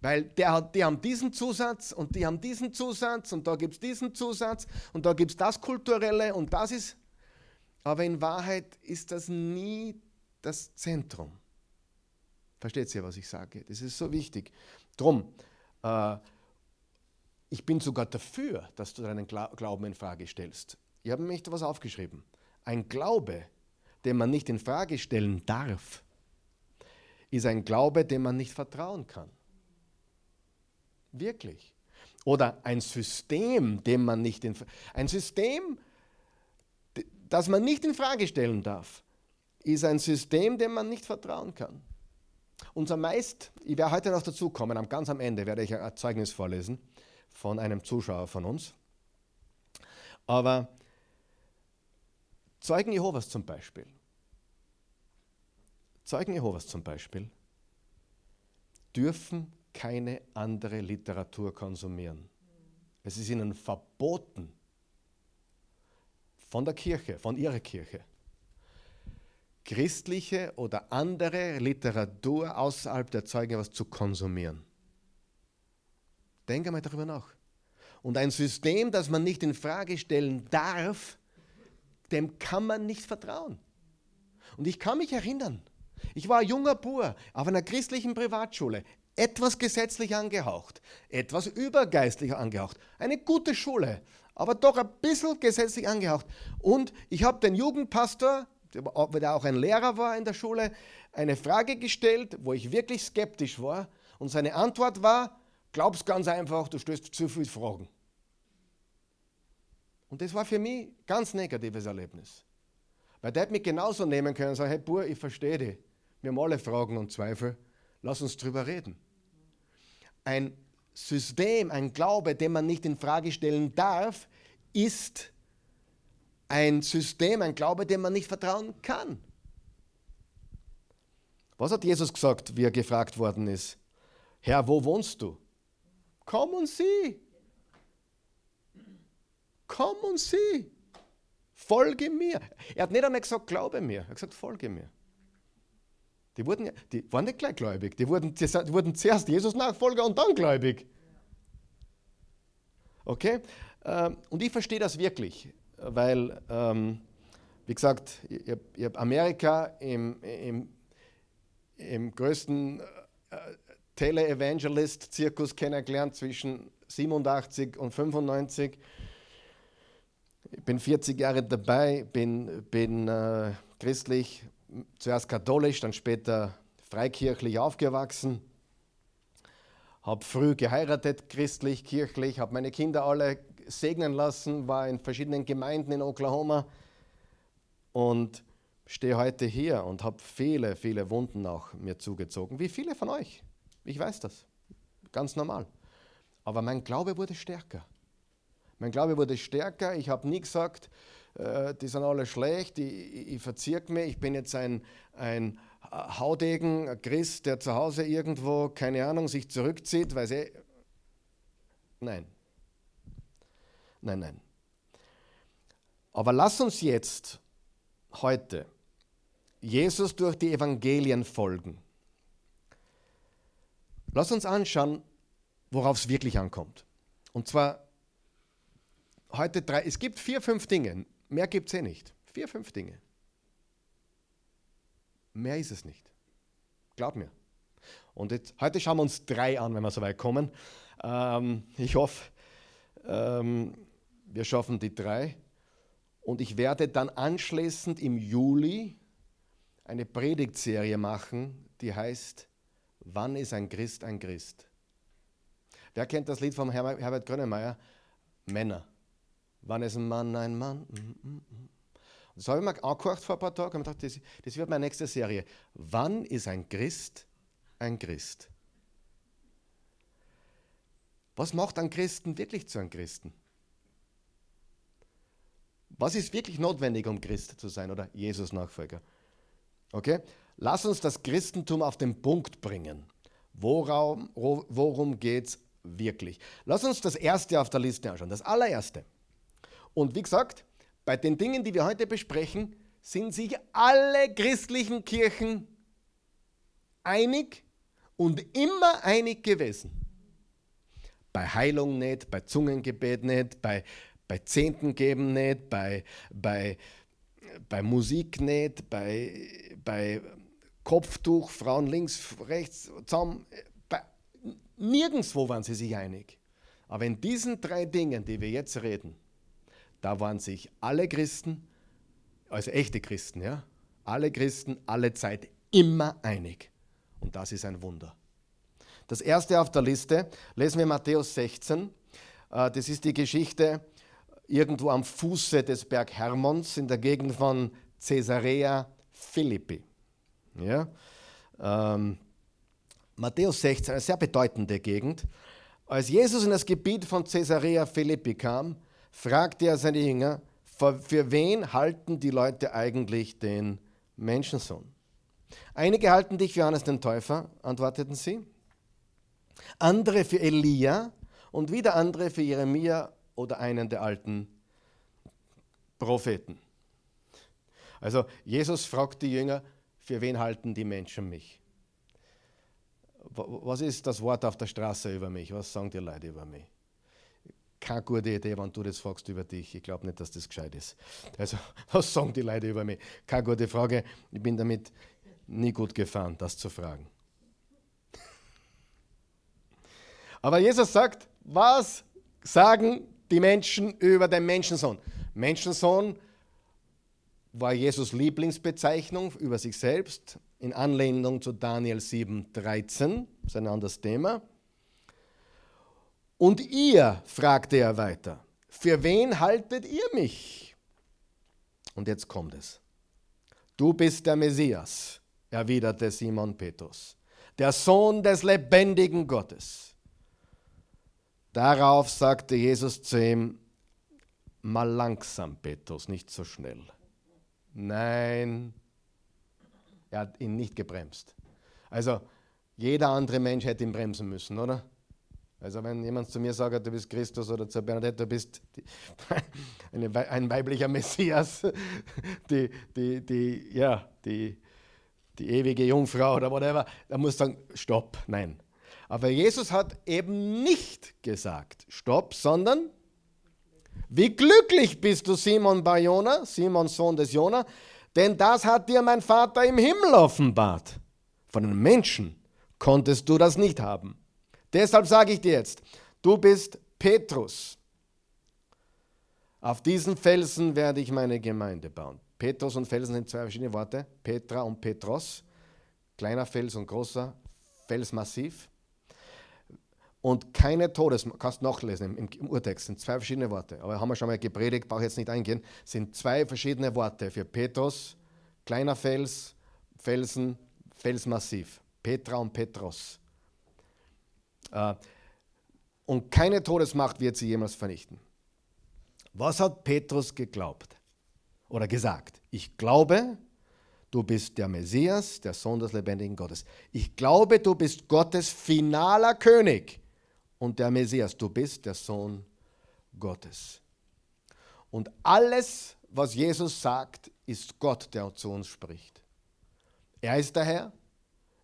Weil der, die haben diesen Zusatz und die haben diesen Zusatz und da gibt es diesen Zusatz und da gibt es das Kulturelle und das ist. Aber in Wahrheit ist das nie das Zentrum. Versteht ihr, was ich sage? Das ist so wichtig. Drum, äh, ich bin sogar dafür, dass du deinen Glauben in Frage stellst. Ich habe mir etwas aufgeschrieben. Ein Glaube, den man nicht in Frage stellen darf, ist ein Glaube, dem man nicht vertrauen kann. Wirklich. Oder ein System, dem man nicht in ein System, das man nicht in Frage stellen darf, ist ein System, dem man nicht vertrauen kann. Unser meist, ich werde heute noch dazu kommen, ganz am Ende werde ich ein Zeugnis vorlesen von einem Zuschauer von uns. Aber Zeugen Jehovas zum Beispiel. Zeugen Jehovas zum Beispiel dürfen keine andere Literatur konsumieren. Es ist ihnen verboten von der Kirche, von ihrer Kirche, christliche oder andere Literatur außerhalb der Zeugen Jehovas zu konsumieren. Denke einmal darüber nach. Und ein System, das man nicht in Frage stellen darf, dem kann man nicht vertrauen. Und ich kann mich erinnern, ich war junger Bur auf einer christlichen Privatschule, etwas gesetzlich angehaucht, etwas übergeistlich angehaucht, eine gute Schule, aber doch ein bisschen gesetzlich angehaucht. Und ich habe den Jugendpastor, der auch ein Lehrer war in der Schule, eine Frage gestellt, wo ich wirklich skeptisch war. Und seine Antwort war, Glaubst ganz einfach, du stößt zu viele Fragen. Und das war für mich ein ganz negatives Erlebnis. Weil der hätte mich genauso nehmen können und sagen, hey Bur, ich verstehe dich. Wir haben alle Fragen und Zweifel. Lass uns drüber reden. Ein System, ein Glaube, den man nicht in Frage stellen darf, ist ein System, ein Glaube, dem man nicht vertrauen kann. Was hat Jesus gesagt, wie er gefragt worden ist? Herr, wo wohnst du? Komm und sieh. Komm und sieh. Folge mir. Er hat nicht einmal gesagt, glaube mir. Er hat gesagt, folge mir. Die, wurden, die waren nicht gleich gläubig. Die wurden, die wurden zuerst Jesus-Nachfolger und dann gläubig. Okay? Ähm, und ich verstehe das wirklich, weil, ähm, wie gesagt, ich habe Amerika im, im, im größten äh, Tele-Evangelist-Zirkus kennengelernt zwischen 87 und 95. Ich bin 40 Jahre dabei, bin, bin äh, christlich, zuerst katholisch, dann später freikirchlich aufgewachsen. Habe früh geheiratet, christlich, kirchlich, habe meine Kinder alle segnen lassen, war in verschiedenen Gemeinden in Oklahoma und stehe heute hier und habe viele, viele Wunden auch mir zugezogen, wie viele von euch. Ich weiß das. Ganz normal. Aber mein Glaube wurde stärker. Mein Glaube wurde stärker. Ich habe nie gesagt, äh, die sind alle schlecht, ich, ich, verzirk mich, ich bin jetzt ein, ein Haudegen, ein Christ, der zu Hause irgendwo, keine Ahnung, sich zurückzieht, weil sie. Nein. Nein, nein. Aber lass uns jetzt heute Jesus durch die Evangelien folgen. Lass uns anschauen, worauf es wirklich ankommt. Und zwar heute drei, es gibt vier, fünf Dinge, mehr gibt es eh nicht. Vier, fünf Dinge. Mehr ist es nicht. Glaub mir. Und jetzt, heute schauen wir uns drei an, wenn wir so weit kommen. Ähm, ich hoffe, ähm, wir schaffen die drei. Und ich werde dann anschließend im Juli eine Predigtserie machen, die heißt Wann ist ein Christ ein Christ? Wer kennt das Lied von Herbert Grönemeyer? Männer. Wann ist ein Mann ein Mann? Mm, mm, mm. Das habe ich mir angehört vor ein paar Tagen und gedacht, das, das wird meine nächste Serie. Wann ist ein Christ ein Christ? Was macht einen Christen wirklich zu einem Christen? Was ist wirklich notwendig, um Christ zu sein oder Jesus-Nachfolger? Okay? Lass uns das Christentum auf den Punkt bringen. Worum, worum geht es wirklich? Lass uns das erste auf der Liste anschauen, das allererste. Und wie gesagt, bei den Dingen, die wir heute besprechen, sind sich alle christlichen Kirchen einig und immer einig gewesen. Bei Heilung nicht, bei Zungengebet nicht, bei, bei Zehnten geben nicht, bei, bei, bei Musik nicht, bei, bei Kopftuch, Frauen links, rechts, zusammen. Bei, nirgendwo waren sie sich einig. Aber in diesen drei Dingen, die wir jetzt reden, da waren sich alle Christen, also echte Christen, ja, alle Christen, alle Zeit immer einig. Und das ist ein Wunder. Das erste auf der Liste lesen wir Matthäus 16. Äh, das ist die Geschichte irgendwo am Fuße des Berg Hermons in der Gegend von Caesarea Philippi. Ja? Ähm, Matthäus 16, eine sehr bedeutende Gegend. Als Jesus in das Gebiet von Caesarea Philippi kam, fragte er seine Jünger, für wen halten die Leute eigentlich den Menschensohn? Einige halten dich für Johannes den Täufer, antworteten sie. Andere für Elia und wieder andere für Jeremia oder einen der alten Propheten. Also Jesus fragt die Jünger, für wen halten die Menschen mich? Was ist das Wort auf der Straße über mich? Was sagen die Leute über mich? keine gute Idee, wenn du das fragst über dich. Ich glaube nicht, dass das gescheit ist. Also, was sagen die Leute über mich? Keine gute Frage. Ich bin damit nie gut gefahren, das zu fragen. Aber Jesus sagt, was sagen die Menschen über den Menschensohn? Menschensohn war Jesus Lieblingsbezeichnung über sich selbst in Anlehnung zu Daniel 7,13. Das ist ein anderes Thema. Und ihr, fragte er weiter, für wen haltet ihr mich? Und jetzt kommt es. Du bist der Messias, erwiderte Simon Petrus, der Sohn des lebendigen Gottes. Darauf sagte Jesus zu ihm, mal langsam, Petrus, nicht so schnell. Nein, er hat ihn nicht gebremst. Also jeder andere Mensch hätte ihn bremsen müssen, oder? Also wenn jemand zu mir sagt, du bist Christus oder zu Bernadette, du bist die, eine, ein weiblicher Messias, die, die, die, ja, die, die ewige Jungfrau oder whatever, dann muss sagen, stopp, nein. Aber Jesus hat eben nicht gesagt, stopp, sondern wie glücklich bist du, Simon Barjona, Simon Sohn des Jona, denn das hat dir mein Vater im Himmel offenbart. Von den Menschen konntest du das nicht haben. Deshalb sage ich dir jetzt, du bist Petrus. Auf diesen Felsen werde ich meine Gemeinde bauen. Petrus und Felsen sind zwei verschiedene Worte. Petra und Petros. Kleiner Fels und großer Felsmassiv. Und keine Todes, kannst nachlesen im, im, Urtext, sind zwei verschiedene Worte. Aber haben wir schon mal gepredigt, brauche jetzt nicht eingehen. Sind zwei verschiedene Worte für Petrus, kleiner Fels, Felsen, Felsmassiv. Petra und Petros. Äh, und keine Todesmacht wird sie jemals vernichten. Was hat Petrus geglaubt oder gesagt? Ich glaube, du bist der Messias, der Sohn des lebendigen Gottes. Ich glaube, du bist Gottes finaler König und der Messias. Du bist der Sohn Gottes. Und alles, was Jesus sagt, ist Gott, der zu uns spricht. Er ist der Herr,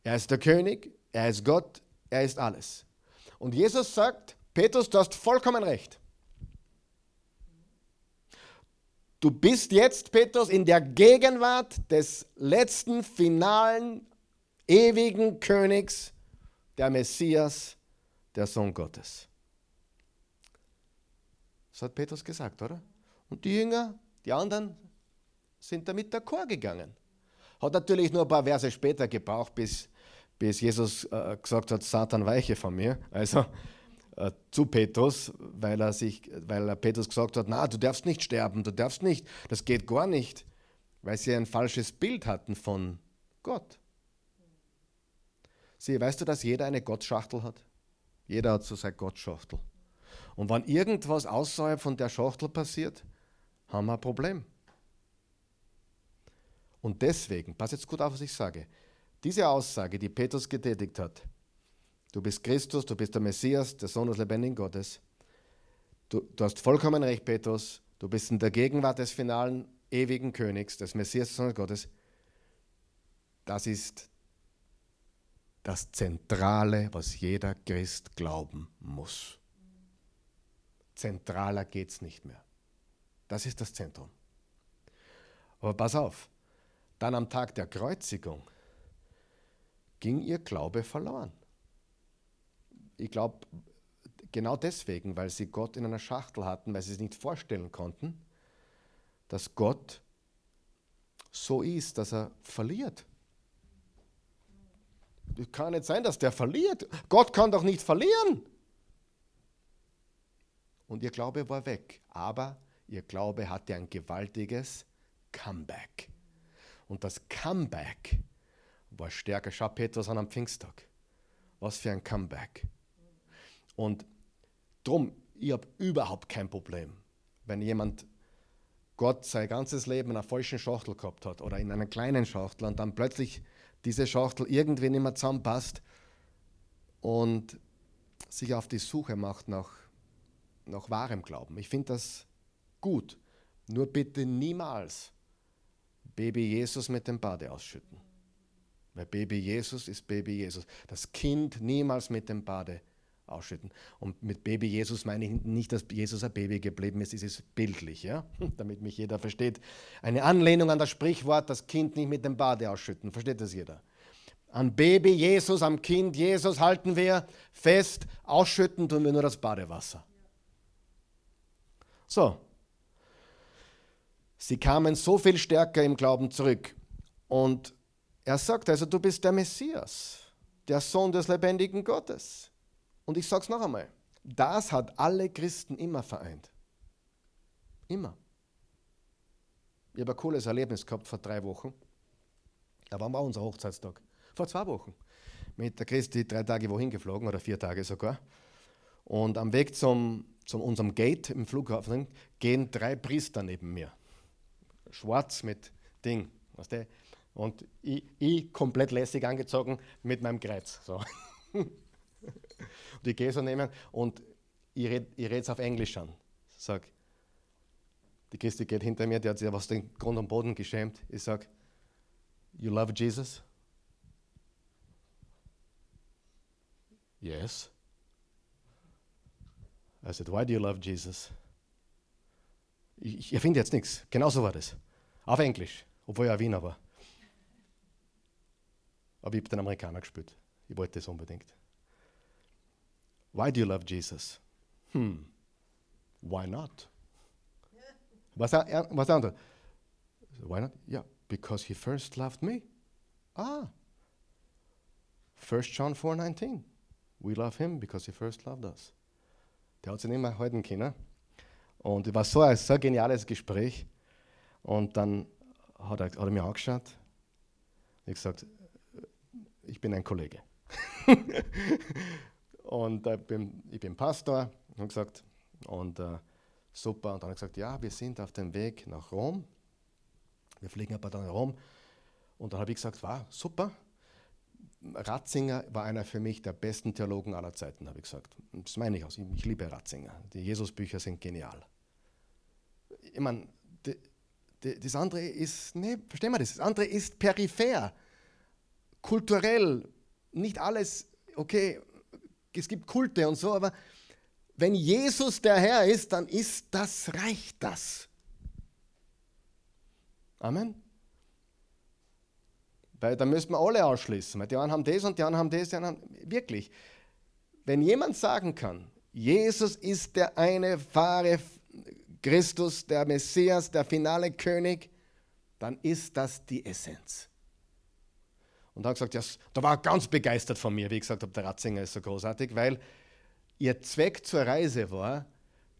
er ist der König, er ist Gott, er ist alles. Und Jesus sagt, Petrus, du hast vollkommen recht. du bist jetzt, Petrus, in der Gegenwart des letzten, finalen, ewigen Königs, der Messias, der Sohn Gottes. Das hat Petrus gesagt, oder? Und die Jünger, die anderen, sind damit d'accord gegangen. Hat natürlich nur ein paar Verse später gebraucht, bis, bis Jesus äh, gesagt hat, Satan weiche von mir. Also äh, zu Petrus, weil er, sich, weil er Petrus gesagt hat, na, du darfst nicht sterben, du darfst nicht, das geht gar nicht, weil sie ein falsches Bild hatten von Gott. Sieh, weißt du, dass jeder eine Gottschachtel hat? Jeder hat so seine Gottschachtel. Und wenn irgendwas außerhalb von der Schachtel passiert, haben wir ein Problem. Und deswegen, pass jetzt gut auf, was ich sage, diese Aussage, die Petrus getätigt hat, du bist Christus, du bist der Messias, der Sohn des lebendigen Gottes, du, du hast vollkommen recht, Petrus, du bist in der Gegenwart des finalen, ewigen Königs, des Messias, des Sohnes Gottes, das ist das Zentrale, was jeder Christ glauben muss. Zentraler geht es nicht mehr. Das ist das Zentrum. Aber pass auf, dann am Tag der Kreuzigung ging ihr Glaube verloren. Ich glaube, genau deswegen, weil sie Gott in einer Schachtel hatten, weil sie es nicht vorstellen konnten, dass Gott so ist, dass er verliert. Es kann nicht sein, dass der verliert. Gott kann doch nicht verlieren. Und ihr Glaube war weg. Aber ihr Glaube hatte ein gewaltiges Comeback. Und das Comeback war stärker. Schau Petrus an am Pfingsttag. Was für ein Comeback. Und drum, ich habe überhaupt kein Problem, wenn jemand Gott sein ganzes Leben in einer falschen Schachtel gehabt hat oder in einer kleinen Schachtel und dann plötzlich diese Schachtel irgendwie nicht mehr zusammenpasst und sich auf die Suche macht nach, nach wahrem Glauben. Ich finde das gut. Nur bitte niemals Baby Jesus mit dem Bade ausschütten. Weil Baby Jesus ist Baby Jesus. Das Kind niemals mit dem Bade ausschütten. Und mit Baby Jesus meine ich nicht, dass Jesus ein Baby geblieben ist, es ist bildlich, ja? damit mich jeder versteht. Eine Anlehnung an das Sprichwort, das Kind nicht mit dem Bade ausschütten. Versteht das jeder? An Baby Jesus, am Kind Jesus halten wir fest, ausschütten tun wir nur das Badewasser. So, Sie kamen so viel stärker im Glauben zurück. Und er sagt also, du bist der Messias, der Sohn des lebendigen Gottes. Und ich sage es noch einmal, das hat alle Christen immer vereint. Immer. Ich habe ein cooles Erlebnis gehabt vor drei Wochen. Da war mal unser Hochzeitstag. Vor zwei Wochen. Mit der Christi drei Tage wohin geflogen oder vier Tage sogar. Und am Weg zum, zum unserem Gate im Flughafen gehen drei Priester neben mir schwarz mit Ding. Weißt du? Und ich, ich, komplett lässig angezogen mit meinem Kreuz. So. und ich gehe so nehmen und ich rede ich es auf Englisch an. Sag, die Christi geht hinter mir, die hat sich aus dem Grund und Boden geschämt. Ich sage, You love Jesus? Yes. I said, Why do you love Jesus? Ich, ich erfinde jetzt nichts. Genauso war das. Auf Englisch, obwohl er Wiener war. Aber ich habe den Amerikaner gespielt. Ich wollte das unbedingt. Why do you love Jesus? Hm, why not? Was, er, was andere? Why not? Yeah, because he first loved me. Ah. 1 John 4,19. We love him because he first loved us. Der hat sich nicht mehr halten können. Und es war so ein so geniales Gespräch. Und dann hat er, hat er mir angeschaut und gesagt, ich bin ein Kollege. und äh, bin, ich bin Pastor und gesagt, und äh, super. Und dann hat er gesagt, ja, wir sind auf dem Weg nach Rom. Wir fliegen aber dann nach Rom. Und dann habe ich gesagt, war super. Ratzinger war einer für mich der besten Theologen aller Zeiten, habe ich gesagt. Das meine ich aus. Ich liebe Ratzinger. Die Jesusbücher sind genial. Ich meine, das andere ist, nee, verstehen wir das? Das andere ist peripher, kulturell, nicht alles, okay, es gibt Kulte und so, aber wenn Jesus der Herr ist, dann ist das, reicht das. Amen. Weil da müssen wir alle ausschließen. Weil die einen haben das und die anderen haben das. Die anderen haben, wirklich. Wenn jemand sagen kann, Jesus ist der eine wahre Christus, der Messias, der finale König, dann ist das die Essenz. Und hat gesagt, ja, da war ganz begeistert von mir, wie ich gesagt habe, der Ratzinger ist so großartig, weil ihr Zweck zur Reise war,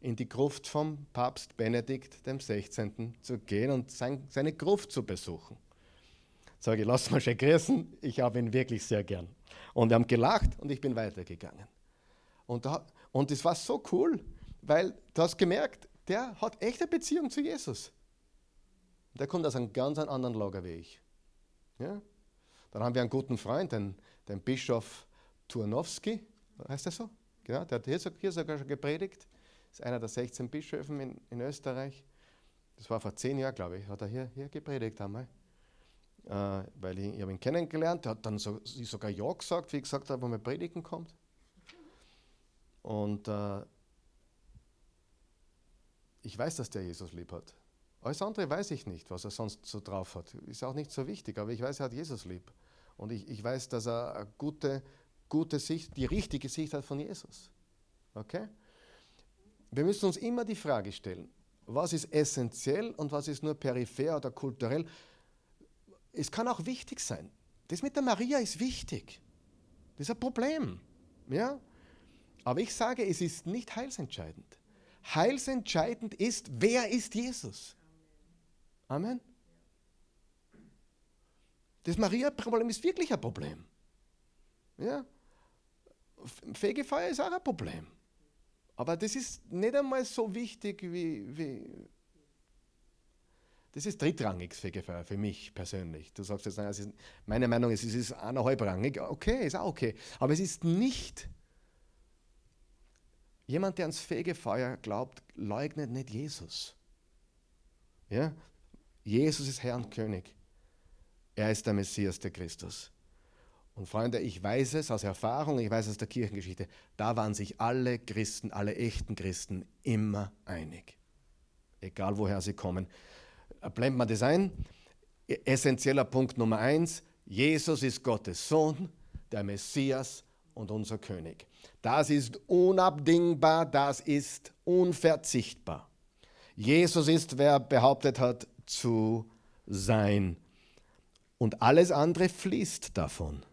in die Gruft vom Papst Benedikt XVI. zu gehen und sein, seine Gruft zu besuchen. Sage ich, lass mal schön grüßen, ich habe ihn wirklich sehr gern. Und wir haben gelacht und ich bin weitergegangen. Und, da, und das war so cool, weil du hast gemerkt, der hat echte Beziehung zu Jesus. Der kommt aus einem ganz anderen Lager wie ich. Ja? Dann haben wir einen guten Freund, den, den Bischof Turnowski, heißt er so? Genau, der hat hier, hier sogar schon gepredigt. Ist einer der 16 Bischöfen in, in Österreich. Das war vor zehn Jahren, glaube ich, hat er hier, hier gepredigt einmal. Äh, weil ich, ich habe ihn kennengelernt, der hat dann so, sogar Ja gesagt, wie ich gesagt habe, wo man predigen kommt. Und äh, ich weiß, dass der Jesus lieb hat. Alles andere weiß ich nicht, was er sonst so drauf hat. Ist auch nicht so wichtig, aber ich weiß, er hat Jesus lieb. Und ich, ich weiß, dass er eine gute, gute Sicht, die richtige Sicht hat von Jesus. Okay? Wir müssen uns immer die Frage stellen, was ist essentiell und was ist nur peripher oder kulturell. Es kann auch wichtig sein. Das mit der Maria ist wichtig. Das ist ein Problem. Ja? Aber ich sage, es ist nicht heilsentscheidend. Heilsentscheidend ist, wer ist Jesus? Amen. Das Maria-Problem ist wirklich ein Problem. Ja? Fegefeuer ist auch ein Problem. Aber das ist nicht einmal so wichtig wie, wie das ist drittrangig Fegefeuer für mich persönlich. Du sagst jetzt, ist, meine Meinung ist, es ist eineinhalbrangig. Okay, ist auch okay. Aber es ist nicht. Jemand, der ans Fegefeuer glaubt, leugnet nicht Jesus. Ja? Jesus ist Herr und König. Er ist der Messias, der Christus. Und Freunde, ich weiß es aus Erfahrung, ich weiß es aus der Kirchengeschichte, da waren sich alle Christen, alle echten Christen immer einig. Egal woher sie kommen. Blenden wir das ein. Essentieller Punkt Nummer eins, Jesus ist Gottes Sohn, der Messias und unser König. Das ist unabdingbar, das ist unverzichtbar. Jesus ist, wer behauptet hat, zu sein und alles andere fließt davon.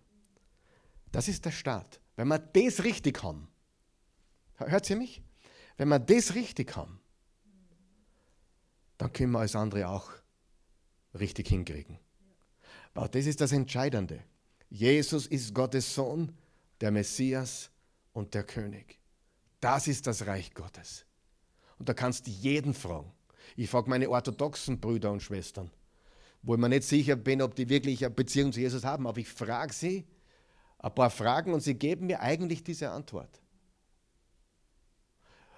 Das ist der Start. Wenn wir das richtig haben, hört ihr mich? Wenn wir das richtig haben, dann können wir alles andere auch richtig hinkriegen. Aber das ist das Entscheidende. Jesus ist Gottes Sohn, der Messias und der König. Das ist das Reich Gottes. Und da kannst du jeden fragen. Ich frage meine orthodoxen Brüder und Schwestern wo ich mir nicht sicher bin, ob die wirklich eine Beziehung zu Jesus haben. Aber ich frage sie ein paar Fragen und sie geben mir eigentlich diese Antwort.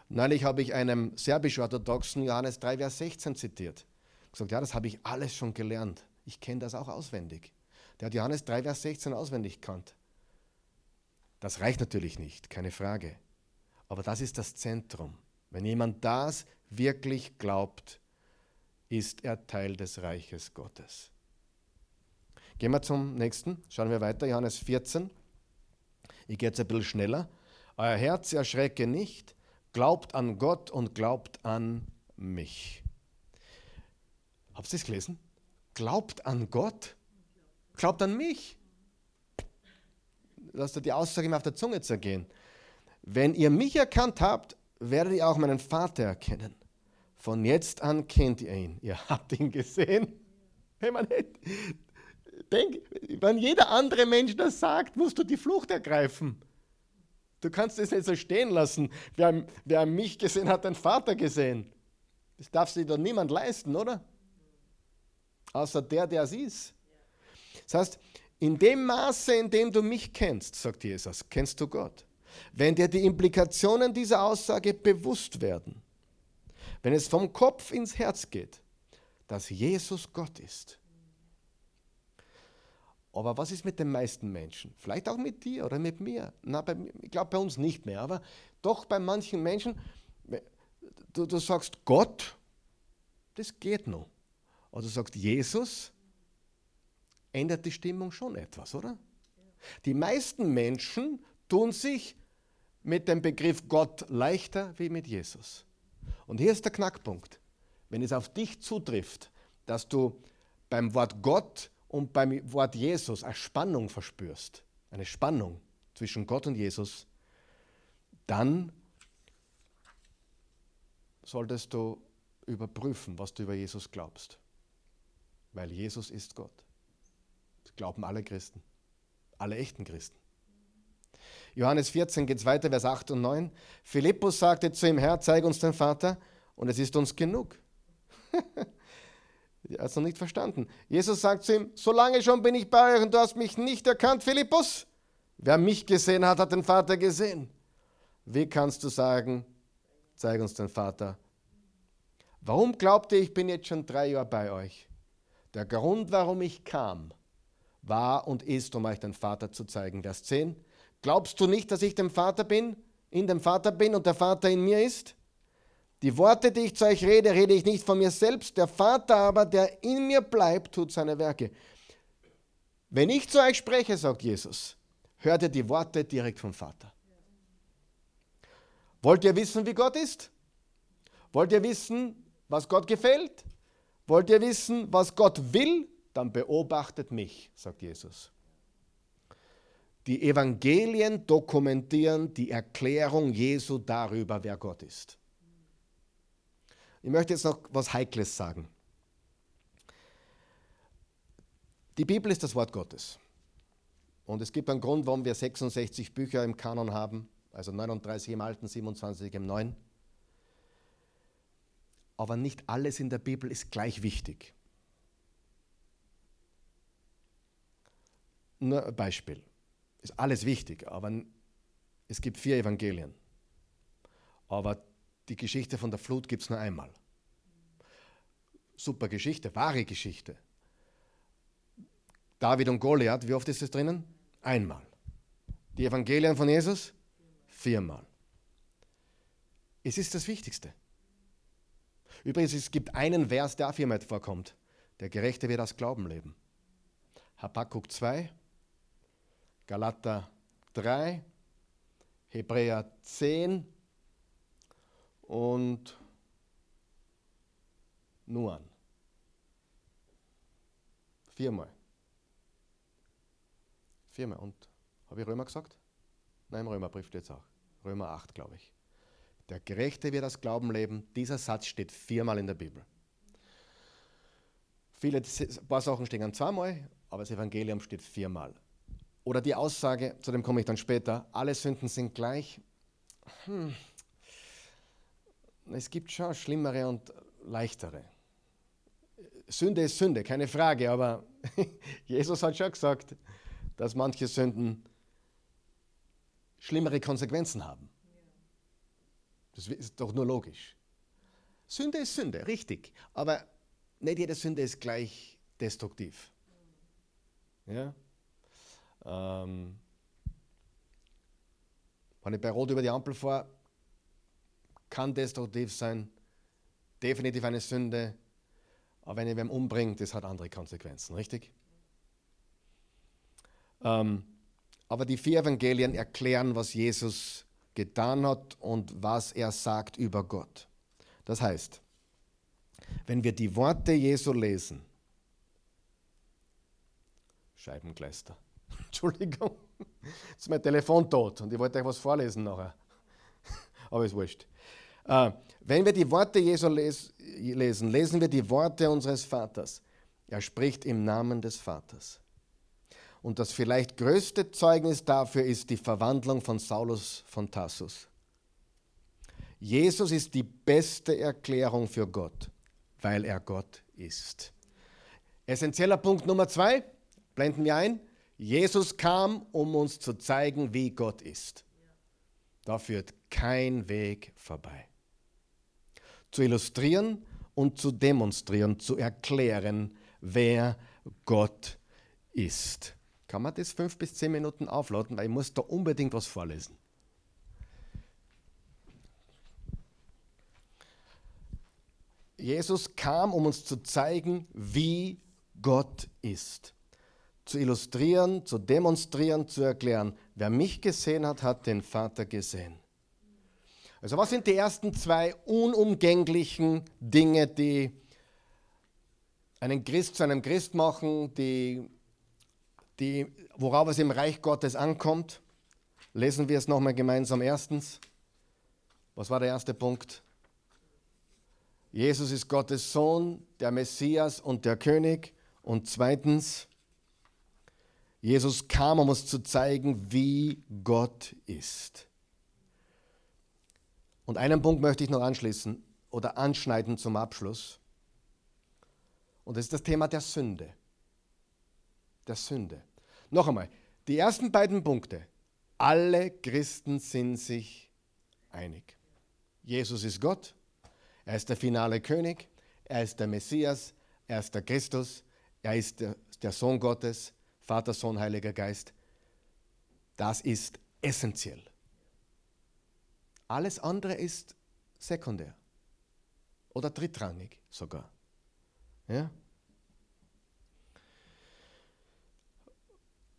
Neulich habe ich einem serbisch-orthodoxen Johannes 3, Vers 16 zitiert. Gesagt, ja, das habe ich alles schon gelernt. Ich kenne das auch auswendig. Der hat Johannes 3, Vers 16 auswendig gekannt. Das reicht natürlich nicht, keine Frage. Aber das ist das Zentrum. Wenn jemand das wirklich glaubt, ist er Teil des Reiches Gottes. Gehen wir zum nächsten, schauen wir weiter, Johannes 14. Ich gehe jetzt ein bisschen schneller. Euer Herz erschrecke nicht, glaubt an Gott und glaubt an mich. Habt ihr das gelesen? Glaubt an Gott, glaubt an mich. Lasst ihr die Aussage immer auf der Zunge zergehen. Wenn ihr mich erkannt habt, werdet ihr auch meinen Vater erkennen. Von jetzt an kennt ihr ihn. Ihr habt ihn gesehen. Wenn, man denk, wenn jeder andere Mensch das sagt, musst du die Flucht ergreifen. Du kannst es nicht so stehen lassen. Wer, wer mich gesehen hat, den Vater gesehen. Das darf sich doch niemand leisten, oder? Außer der, der es ist. Das heißt, in dem Maße, in dem du mich kennst, sagt Jesus, kennst du Gott. Wenn dir die Implikationen dieser Aussage bewusst werden, wenn es vom Kopf ins Herz geht, dass Jesus Gott ist. Aber was ist mit den meisten Menschen? Vielleicht auch mit dir oder mit mir. Na, bei, ich glaube bei uns nicht mehr, aber doch bei manchen Menschen, du, du sagst Gott, das geht noch. Also sagt Jesus, ändert die Stimmung schon etwas, oder? Die meisten Menschen tun sich mit dem Begriff Gott leichter wie mit Jesus. Und hier ist der Knackpunkt. Wenn es auf dich zutrifft, dass du beim Wort Gott und beim Wort Jesus eine Spannung verspürst, eine Spannung zwischen Gott und Jesus, dann solltest du überprüfen, was du über Jesus glaubst. Weil Jesus ist Gott. Das glauben alle Christen, alle echten Christen. Johannes 14 geht es weiter, Vers 8 und 9. Philippus sagte zu ihm, Herr, zeig uns den Vater und es ist uns genug. er hat es noch nicht verstanden. Jesus sagt zu ihm, so lange schon bin ich bei euch und du hast mich nicht erkannt, Philippus. Wer mich gesehen hat, hat den Vater gesehen. Wie kannst du sagen, zeig uns den Vater? Warum glaubt ihr, ich bin jetzt schon drei Jahre bei euch? Der Grund, warum ich kam, war und ist, um euch den Vater zu zeigen. Vers 10. Glaubst du nicht, dass ich dem Vater bin, in dem Vater bin und der Vater in mir ist? Die Worte, die ich zu euch rede, rede ich nicht von mir selbst. Der Vater aber, der in mir bleibt, tut seine Werke. Wenn ich zu euch spreche, sagt Jesus, hört ihr die Worte direkt vom Vater. Wollt ihr wissen, wie Gott ist? Wollt ihr wissen, was Gott gefällt? Wollt ihr wissen, was Gott will? Dann beobachtet mich, sagt Jesus. Die Evangelien dokumentieren die Erklärung Jesu darüber, wer Gott ist. Ich möchte jetzt noch was Heikles sagen. Die Bibel ist das Wort Gottes. Und es gibt einen Grund, warum wir 66 Bücher im Kanon haben, also 39 im Alten, 27 im Neuen aber nicht alles in der Bibel ist gleich wichtig. Nur ein Beispiel. Ist alles wichtig, aber es gibt vier Evangelien. Aber die Geschichte von der Flut gibt es nur einmal. Super Geschichte, wahre Geschichte. David und Goliath, wie oft ist es drinnen? Einmal. Die Evangelien von Jesus? Viermal. Es ist das Wichtigste. Übrigens, es gibt einen Vers, der viermal vorkommt. Der Gerechte wird aus Glauben leben. Habakkuk 2, Galater 3, Hebräer 10 und Nuan. Viermal. Viermal. Und habe ich Römer gesagt? Nein, im Römerbrief steht es auch. Römer 8, glaube ich. Der Gerechte wird aus Glauben leben. Dieser Satz steht viermal in der Bibel. Viele, ein paar Sachen stehen zweimal, aber das Evangelium steht viermal. Oder die Aussage, zu dem komme ich dann später, alle Sünden sind gleich. Hm. Es gibt schon schlimmere und leichtere. Sünde ist Sünde, keine Frage, aber Jesus hat schon gesagt, dass manche Sünden schlimmere Konsequenzen haben. Das ist doch nur logisch. Sünde ist Sünde, richtig. Aber nicht jede Sünde ist gleich destruktiv. Ja? Ähm, wenn ich bei Rot über die Ampel fahre, kann destruktiv sein, definitiv eine Sünde. Aber wenn ich wem umbringe, das hat andere Konsequenzen, richtig? Ähm, aber die vier Evangelien erklären, was Jesus getan hat und was er sagt über Gott. Das heißt, wenn wir die Worte Jesu lesen, Scheibenkleister, Entschuldigung, jetzt ist mein Telefon tot und ich wollte euch was vorlesen nachher, aber ist wurscht. Äh, wenn wir die Worte Jesu les lesen, lesen wir die Worte unseres Vaters. Er spricht im Namen des Vaters. Und das vielleicht größte Zeugnis dafür ist die Verwandlung von Saulus von Tassus. Jesus ist die beste Erklärung für Gott, weil er Gott ist. Essentieller Punkt Nummer zwei, blenden wir ein. Jesus kam, um uns zu zeigen, wie Gott ist. Da führt kein Weg vorbei. Zu illustrieren und zu demonstrieren, zu erklären, wer Gott ist. Kann man das fünf bis zehn Minuten aufladen, weil ich muss da unbedingt was vorlesen. Jesus kam, um uns zu zeigen, wie Gott ist. Zu illustrieren, zu demonstrieren, zu erklären. Wer mich gesehen hat, hat den Vater gesehen. Also was sind die ersten zwei unumgänglichen Dinge, die einen Christ zu einem Christ machen, die, die, worauf es im Reich Gottes ankommt? Lesen wir es nochmal gemeinsam. Erstens, was war der erste Punkt? Jesus ist Gottes Sohn, der Messias und der König. Und zweitens, Jesus kam, um uns zu zeigen, wie Gott ist. Und einen Punkt möchte ich noch anschließen oder anschneiden zum Abschluss. Und das ist das Thema der Sünde. Der Sünde. Noch einmal, die ersten beiden Punkte. Alle Christen sind sich einig. Jesus ist Gott, er ist der finale König, er ist der Messias, er ist der Christus, er ist der, der Sohn Gottes, Vater, Sohn, Heiliger Geist. Das ist essentiell. Alles andere ist sekundär oder drittrangig sogar. Ja?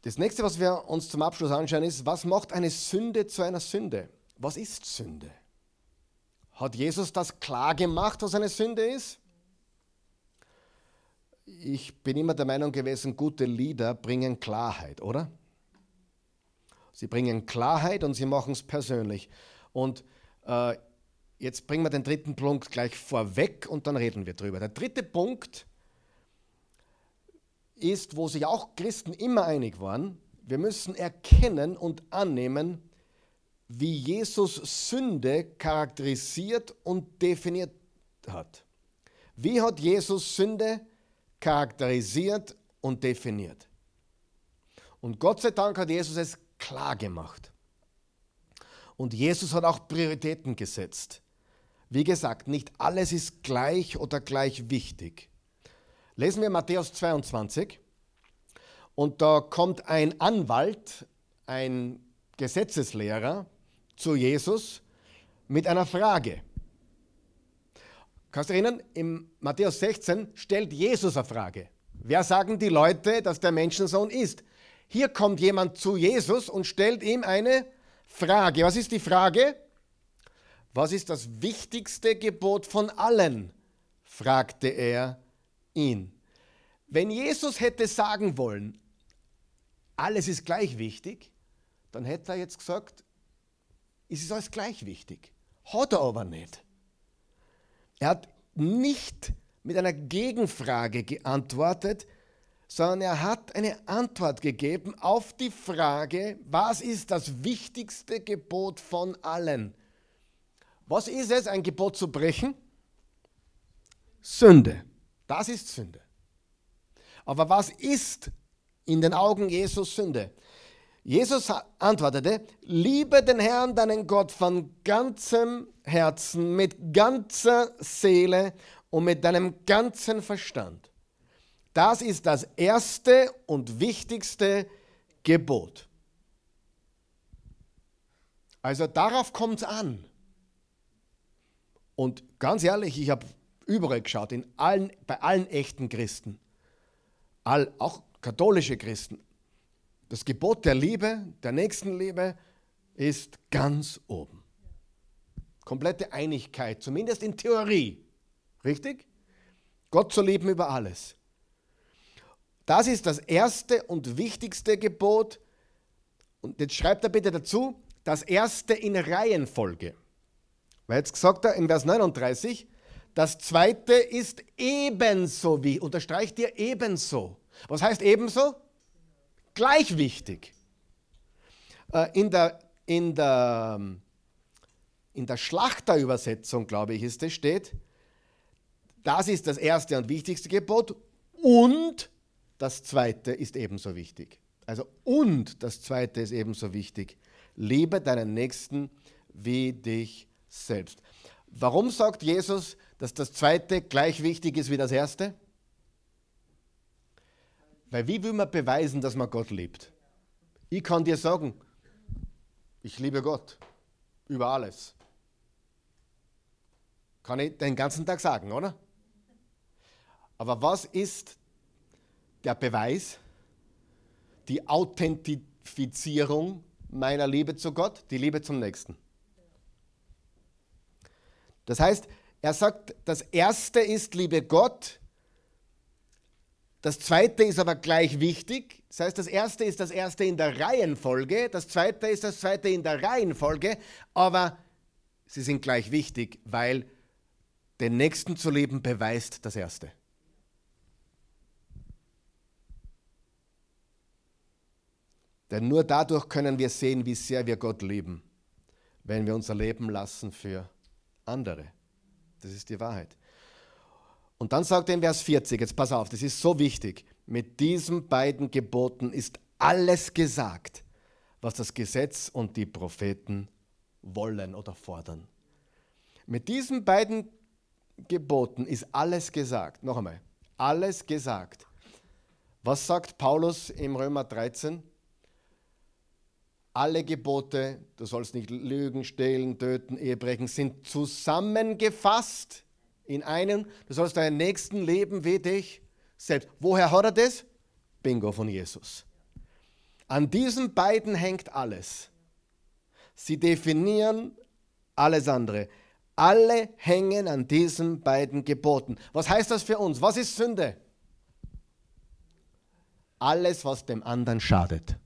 Das nächste, was wir uns zum Abschluss anschauen, ist, was macht eine Sünde zu einer Sünde? Was ist Sünde? Hat Jesus das klar gemacht, was eine Sünde ist? Ich bin immer der Meinung gewesen, gute Lieder bringen Klarheit, oder? Sie bringen Klarheit und sie machen es persönlich. Und äh, jetzt bringen wir den dritten Punkt gleich vorweg und dann reden wir drüber. Der dritte Punkt ist, wo sich auch Christen immer einig waren, wir müssen erkennen und annehmen, wie Jesus Sünde charakterisiert und definiert hat. Wie hat Jesus Sünde charakterisiert und definiert? Und Gott sei Dank hat Jesus es klar gemacht. Und Jesus hat auch Prioritäten gesetzt. Wie gesagt, nicht alles ist gleich oder gleich wichtig. Lesen wir Matthäus 22. Und da kommt ein Anwalt, ein Gesetzeslehrer zu Jesus mit einer Frage. Kannst du erinnern, im Matthäus 16 stellt Jesus eine Frage. Wer sagen die Leute, dass der Menschensohn ist? Hier kommt jemand zu Jesus und stellt ihm eine Frage. Was ist die Frage? Was ist das wichtigste Gebot von allen? fragte er ihn. Wenn Jesus hätte sagen wollen, alles ist gleich wichtig, dann hätte er jetzt gesagt, es ist alles gleich wichtig. Hat er aber nicht. Er hat nicht mit einer Gegenfrage geantwortet, sondern er hat eine Antwort gegeben auf die Frage, was ist das wichtigste Gebot von allen? Was ist es, ein Gebot zu brechen? Sünde. Das ist Sünde. Aber was ist in den Augen Jesus Sünde? Jesus antwortete, liebe den Herrn, deinen Gott, von ganzem Herzen, mit ganzer Seele und mit deinem ganzen Verstand. Das ist das erste und wichtigste Gebot. Also darauf kommt es an. Und ganz ehrlich, ich habe überall geschaut, in allen, bei allen echten Christen all, auch katholische Christen, das Gebot der Liebe, der Nächstenliebe ist ganz oben. Komplette Einigkeit, zumindest in Theorie. Richtig? Gott zu lieben über alles. Das ist das erste und wichtigste Gebot. Und jetzt schreibt er bitte dazu, das erste in Reihenfolge. Weil jetzt gesagt er in Vers 39, das zweite ist ebenso wie, unterstreicht dir ebenso. Was heißt ebenso? Gleich wichtig. Äh, in der, in der, in der Schlachterübersetzung, glaube ich, ist es, steht, das ist das erste und wichtigste Gebot und das zweite ist ebenso wichtig. Also und das zweite ist ebenso wichtig. Liebe deinen Nächsten wie dich selbst. Warum sagt Jesus, dass das zweite gleich wichtig ist wie das erste? Weil wie will man beweisen, dass man Gott liebt? Ich kann dir sagen, ich liebe Gott über alles. Kann ich den ganzen Tag sagen, oder? Aber was ist der Beweis, die Authentifizierung meiner Liebe zu Gott? Die Liebe zum Nächsten. Das heißt, er sagt, das Erste ist Liebe Gott, das Zweite ist aber gleich wichtig. Das heißt, das Erste ist das Erste in der Reihenfolge, das Zweite ist das Zweite in der Reihenfolge, aber sie sind gleich wichtig, weil den Nächsten zu lieben beweist das Erste. Denn nur dadurch können wir sehen, wie sehr wir Gott lieben, wenn wir unser Leben lassen für andere. Das ist die Wahrheit. Und dann sagt er in Vers 40, jetzt pass auf, das ist so wichtig, mit diesen beiden Geboten ist alles gesagt, was das Gesetz und die Propheten wollen oder fordern. Mit diesen beiden Geboten ist alles gesagt. Noch einmal, alles gesagt. Was sagt Paulus im Römer 13? Alle Gebote, du sollst nicht lügen, stehlen, töten, Ehebrechen, sind zusammengefasst in einem. Du sollst deinen Nächsten leben wie dich selbst. Woher hat er das? Bingo von Jesus. An diesen beiden hängt alles. Sie definieren alles andere. Alle hängen an diesen beiden Geboten. Was heißt das für uns? Was ist Sünde? Alles, was dem anderen schadet.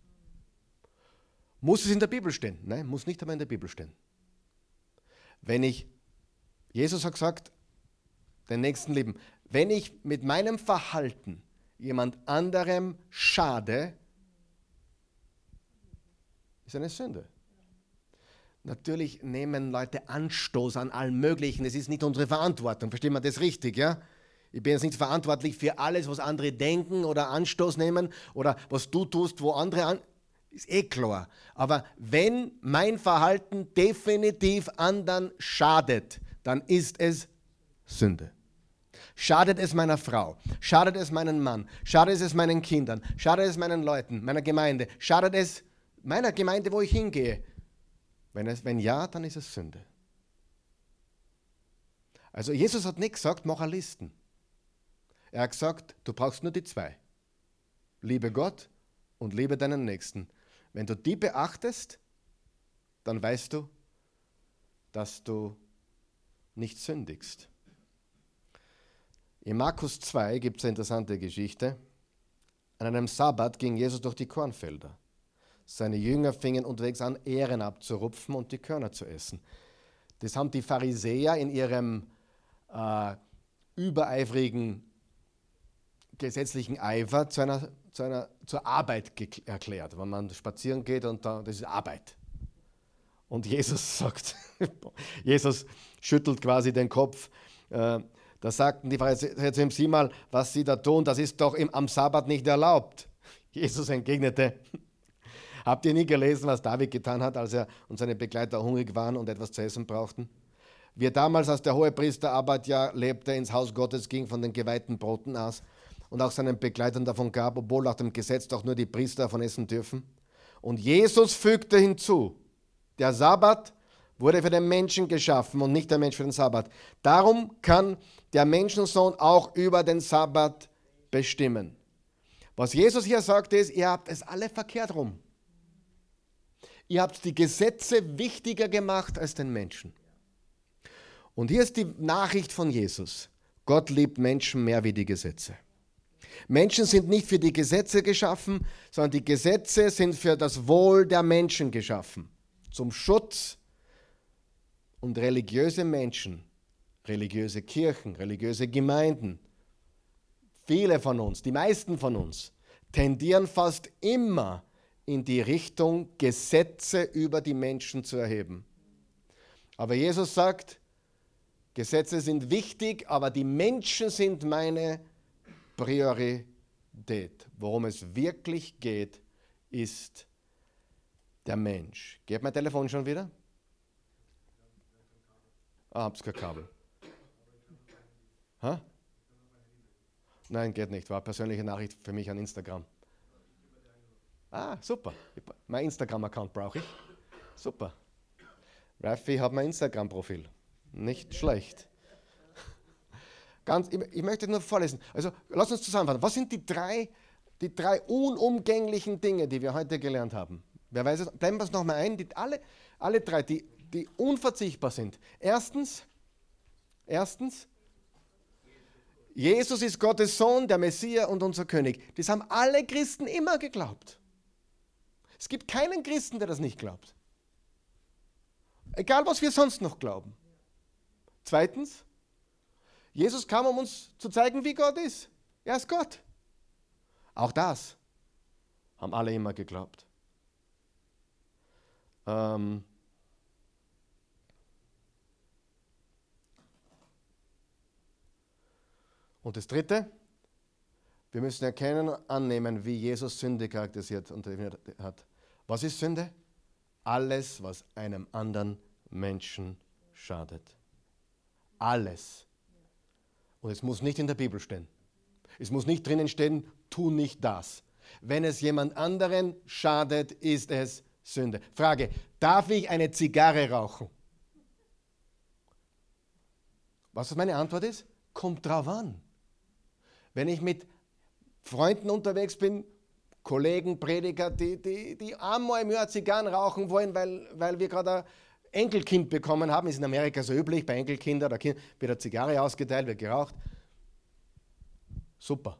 Muss es in der Bibel stehen? Nein, muss nicht einmal in der Bibel stehen. Wenn ich, Jesus hat gesagt, den Nächsten lieben, wenn ich mit meinem Verhalten jemand anderem schade, ist eine Sünde. Natürlich nehmen Leute Anstoß an allem Möglichen. Es ist nicht unsere Verantwortung. Verstehen wir das richtig, ja? Ich bin jetzt nicht verantwortlich für alles, was andere denken oder Anstoß nehmen oder was du tust, wo andere an ist eh klar. Aber wenn mein Verhalten definitiv anderen schadet, dann ist es Sünde. Schadet es meiner Frau, schadet es meinem Mann, schadet es meinen Kindern, schadet es meinen Leuten, meiner Gemeinde, schadet es meiner Gemeinde, wo ich hingehe. Wenn, es, wenn ja, dann ist es Sünde. Also Jesus hat nicht gesagt, mach Listen. Er hat gesagt, du brauchst nur die zwei. Liebe Gott und liebe deinen Nächsten. Wenn du die beachtest, dann weißt du, dass du nicht sündigst. In Markus 2 gibt es eine interessante Geschichte. An einem Sabbat ging Jesus durch die Kornfelder. Seine Jünger fingen unterwegs an, Ähren abzurupfen und die Körner zu essen. Das haben die Pharisäer in ihrem äh, übereifrigen gesetzlichen Eifer zu einer zu einer, zur Arbeit erklärt, wenn man spazieren geht und da, das ist Arbeit. Und Jesus sagt, Jesus schüttelt quasi den Kopf. Äh, da sagten die Pharisäer zu ihm, sieh mal, was sie da tun, das ist doch am Sabbat nicht erlaubt. Jesus entgegnete, habt ihr nie gelesen, was David getan hat, als er und seine Begleiter hungrig waren und etwas zu essen brauchten? Wie er damals, als der hohe Priester Abadja lebte, ins Haus Gottes ging, von den geweihten Broten aß und auch seinen Begleitern davon gab, obwohl nach dem Gesetz doch nur die Priester davon essen dürfen. Und Jesus fügte hinzu, der Sabbat wurde für den Menschen geschaffen und nicht der Mensch für den Sabbat. Darum kann der Menschensohn auch über den Sabbat bestimmen. Was Jesus hier sagt ist, ihr habt es alle verkehrt rum. Ihr habt die Gesetze wichtiger gemacht als den Menschen. Und hier ist die Nachricht von Jesus. Gott liebt Menschen mehr wie die Gesetze. Menschen sind nicht für die Gesetze geschaffen, sondern die Gesetze sind für das Wohl der Menschen geschaffen. Zum Schutz und religiöse Menschen, religiöse Kirchen, religiöse Gemeinden, viele von uns, die meisten von uns, tendieren fast immer in die Richtung, Gesetze über die Menschen zu erheben. Aber Jesus sagt, Gesetze sind wichtig, aber die Menschen sind meine Priorität. Worum es wirklich geht, ist der Mensch. Geht mein Telefon schon wieder? Ah, hab's kein Kabel. Ha? Nein, geht nicht. War eine persönliche Nachricht für mich an Instagram. Ah, super. Mein Instagram-Account brauche ich. Super. Raffi hat mein Instagram-Profil. Nicht schlecht. Ganz, ich, ich möchte nur vorlesen. Also lass uns zusammenfassen. Was sind die drei, die drei unumgänglichen Dinge, die wir heute gelernt haben? Wer weiß es? Bleiben wir es nochmal ein. Die, alle, alle drei, die, die unverzichtbar sind. Erstens, erstens, Jesus ist Gottes Sohn, der Messias und unser König. Das haben alle Christen immer geglaubt. Es gibt keinen Christen, der das nicht glaubt. Egal, was wir sonst noch glauben. Zweitens, Jesus kam, um uns zu zeigen, wie Gott ist. Er ist Gott. Auch das haben alle immer geglaubt. Ähm und das Dritte, wir müssen erkennen, annehmen, wie Jesus Sünde charakterisiert und definiert hat. Was ist Sünde? Alles, was einem anderen Menschen schadet. Alles. Und es muss nicht in der Bibel stehen. Es muss nicht drinnen stehen, tu nicht das. Wenn es jemand anderen schadet, ist es Sünde. Frage, darf ich eine Zigarre rauchen? Was meine Antwort ist? Kommt drauf an. Wenn ich mit Freunden unterwegs bin, Kollegen, Prediger, die, die, die einmal im Jahr Zigarren rauchen wollen, weil, weil wir gerade ein Enkelkind bekommen haben. Ist in Amerika so üblich, bei Enkelkindern, da wird eine Zigarre ausgeteilt, wird geraucht. Super.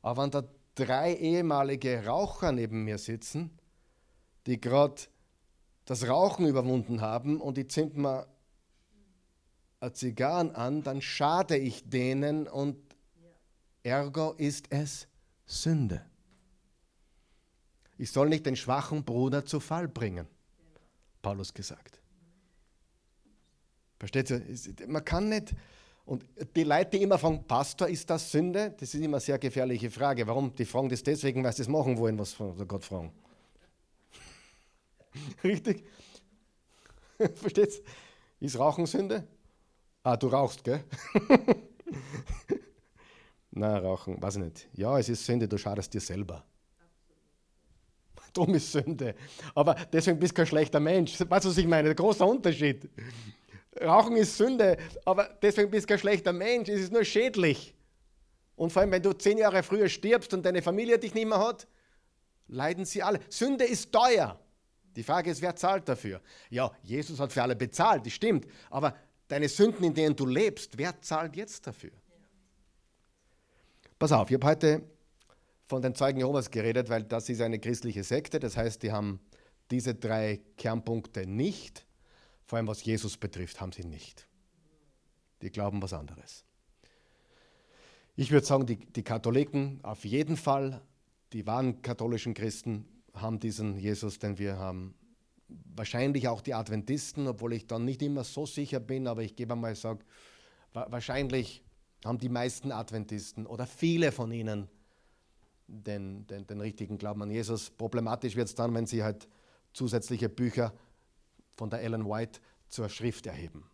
Aber wenn da drei ehemalige Raucher neben mir sitzen, die gerade das Rauchen überwunden haben und die zünden mir Zigarren an, dann schade ich denen und ergo ist es Sünde. Ich soll nicht den schwachen Bruder zu Fall bringen, Paulus gesagt. Versteht ihr? Man kann nicht. Und die Leute, die immer fragen, Pastor, ist das Sünde? Das ist immer eine sehr gefährliche Frage. Warum? Die fragen das deswegen, weil sie es machen wollen, was Gott fragen. Richtig? Versteht ihr? Ist Rauchen Sünde? Ah, du rauchst, gell? Na, Rauchen, weiß ich nicht. Ja, es ist Sünde, du schadest dir selber. Dumm ist Sünde. Aber deswegen bist du kein schlechter Mensch. Weißt du, was ich meine? Großer Unterschied. Rauchen ist Sünde, aber deswegen bist du kein schlechter Mensch. Es ist nur schädlich. Und vor allem, wenn du zehn Jahre früher stirbst und deine Familie dich nicht mehr hat, leiden sie alle. Sünde ist teuer. Die Frage ist, wer zahlt dafür? Ja, Jesus hat für alle bezahlt, das stimmt. Aber deine Sünden, in denen du lebst, wer zahlt jetzt dafür? Pass auf, ich habe heute von den Zeugen Jehovas geredet, weil das ist eine christliche Sekte. Das heißt, die haben diese drei Kernpunkte nicht. Vor allem was Jesus betrifft, haben sie nicht. Die glauben was anderes. Ich würde sagen, die, die Katholiken auf jeden Fall, die wahren katholischen Christen haben diesen Jesus, den wir haben. Wahrscheinlich auch die Adventisten, obwohl ich dann nicht immer so sicher bin, aber ich gebe einmal sage, wahrscheinlich haben die meisten Adventisten oder viele von ihnen den, den, den richtigen Glauben an Jesus. Problematisch wird es dann, wenn sie halt zusätzliche Bücher von der Ellen White zur Schrift erheben.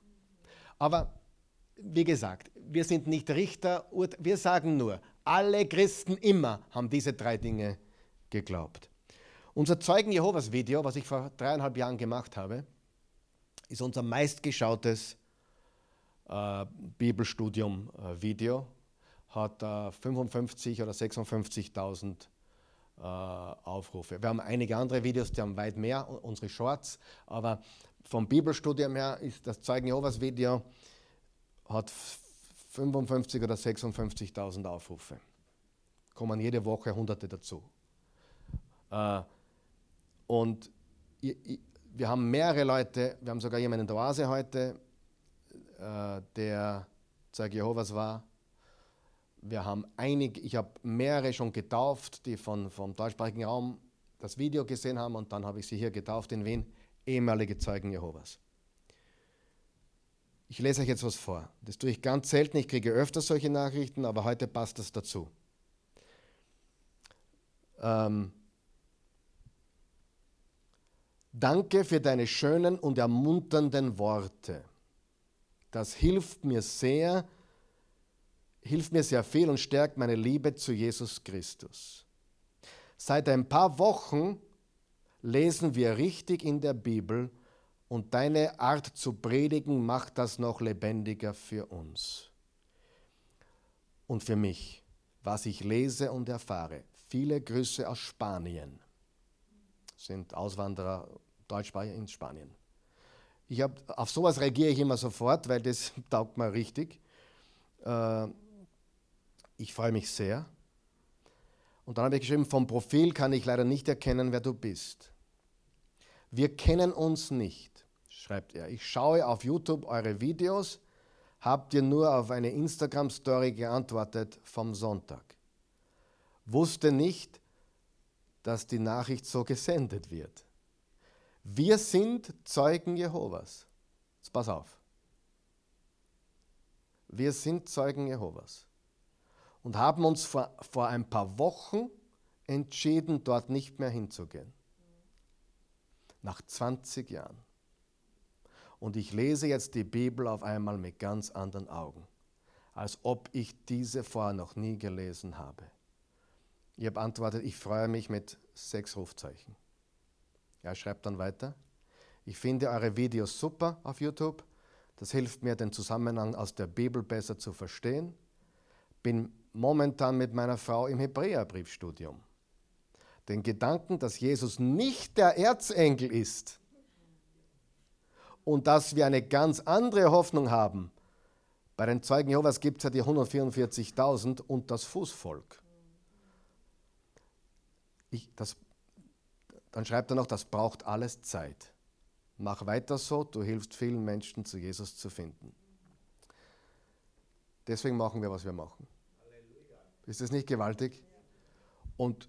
Aber wie gesagt, wir sind nicht Richter, wir sagen nur, alle Christen immer haben diese drei Dinge geglaubt. Unser Zeugen Jehovas Video, was ich vor dreieinhalb Jahren gemacht habe, ist unser meistgeschautes äh, Bibelstudium-Video hat äh, 55 oder 56.000 äh, Aufrufe. Wir haben einige andere Videos, die haben weit mehr, unsere Shorts, aber vom Bibelstudium her ist das Zeugen Jehovas Video hat 55 oder 56.000 Aufrufe. Kommen jede Woche Hunderte dazu. Äh, und wir haben mehrere Leute, wir haben sogar jemanden in der Oase heute, äh, der Zeuge Jehovas war, wir haben einige, ich habe mehrere schon getauft, die von, vom deutschsprachigen Raum das Video gesehen haben und dann habe ich sie hier getauft in Wien, ehemalige Zeugen Jehovas. Ich lese euch jetzt was vor. Das tue ich ganz selten, ich kriege öfter solche Nachrichten, aber heute passt das dazu. Ähm, Danke für deine schönen und ermunternden Worte. Das hilft mir sehr, hilft mir sehr viel und stärkt meine Liebe zu Jesus Christus. Seit ein paar Wochen lesen wir richtig in der Bibel und deine Art zu predigen macht das noch lebendiger für uns. und für mich, was ich lese und erfahre. Viele Grüße aus Spanien. Sind Auswanderer Deutschsprache in Spanien. Ich hab, auf sowas reagiere ich immer sofort, weil das taugt mir richtig. Äh, ich freue mich sehr. Und dann habe ich geschrieben, vom Profil kann ich leider nicht erkennen, wer du bist. Wir kennen uns nicht, schreibt er. Ich schaue auf YouTube eure Videos, habt ihr nur auf eine Instagram-Story geantwortet vom Sonntag. Wusste nicht, dass die Nachricht so gesendet wird. Wir sind Zeugen Jehovas. Jetzt pass auf. Wir sind Zeugen Jehovas und haben uns vor, vor ein paar Wochen entschieden, dort nicht mehr hinzugehen. Nach 20 Jahren. Und ich lese jetzt die Bibel auf einmal mit ganz anderen Augen, als ob ich diese vorher noch nie gelesen habe. Ich habe antwortet, ich freue mich mit sechs Rufzeichen. Er schreibt dann weiter, ich finde eure Videos super auf YouTube. Das hilft mir, den Zusammenhang aus der Bibel besser zu verstehen. Bin momentan mit meiner Frau im Hebräerbriefstudium. Den Gedanken, dass Jesus nicht der Erzengel ist und dass wir eine ganz andere Hoffnung haben. Bei den Zeugen Jehovas gibt es ja die 144.000 und das Fußvolk. Ich, das, dann schreibt er noch, das braucht alles Zeit. Mach weiter so, du hilfst vielen Menschen zu Jesus zu finden. Deswegen machen wir, was wir machen. Ist das nicht gewaltig? Und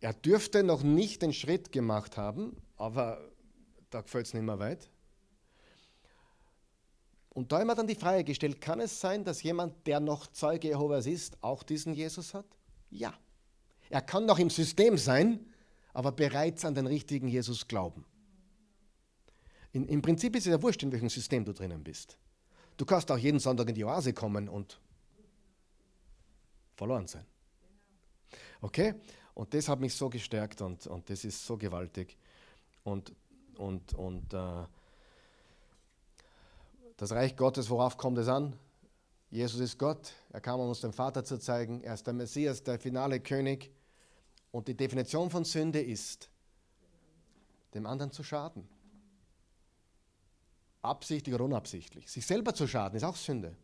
er dürfte noch nicht den Schritt gemacht haben, aber da gefällt es nicht mehr weit. Und da wir dann die Frage gestellt, kann es sein, dass jemand, der noch Zeuge Jehovas ist, auch diesen Jesus hat? Ja. Er kann noch im System sein, aber bereits an den richtigen Jesus glauben. In, Im Prinzip ist es ja wurscht, in welchem System du drinnen bist. Du kannst auch jeden Sonntag in die Oase kommen und verloren sein. Okay? Und das hat mich so gestärkt und, und das ist so gewaltig. Und, und, und äh, das Reich Gottes, worauf kommt es an? Jesus ist Gott, er kam, um uns den Vater zu zeigen, er ist der Messias, der finale König. Und die Definition von Sünde ist, dem anderen zu schaden. Absichtlich oder unabsichtlich. Sich selber zu schaden ist auch Sünde.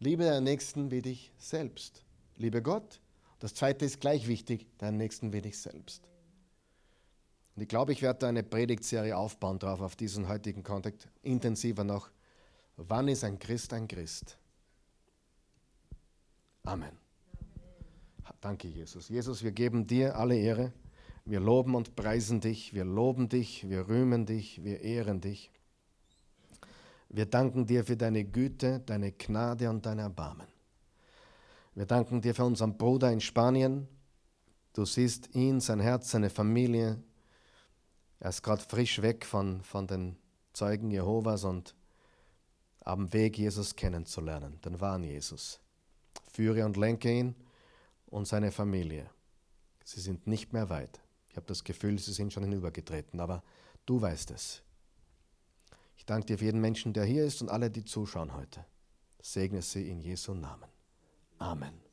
Liebe deinen Nächsten wie dich selbst. Liebe Gott. Das zweite ist gleich wichtig, deinen Nächsten wie dich selbst. Und ich glaube, ich werde da eine Predigtserie aufbauen drauf, auf diesen heutigen Kontext, intensiver noch. Wann ist ein Christ ein Christ? Amen. Danke, Jesus. Jesus, wir geben dir alle Ehre. Wir loben und preisen dich. Wir loben dich, wir rühmen dich, wir ehren dich. Wir danken dir für deine Güte, deine Gnade und dein Erbarmen. Wir danken dir für unseren Bruder in Spanien. Du siehst ihn, sein Herz, seine Familie. Er ist gerade frisch weg von, von den Zeugen Jehovas und am Weg, Jesus kennenzulernen, den wahren Jesus. Führe und lenke ihn und seine Familie. Sie sind nicht mehr weit. Ich habe das Gefühl, sie sind schon hinübergetreten, aber du weißt es. Ich danke dir für jeden Menschen, der hier ist und alle, die zuschauen heute. Segne sie in Jesu Namen. Amen.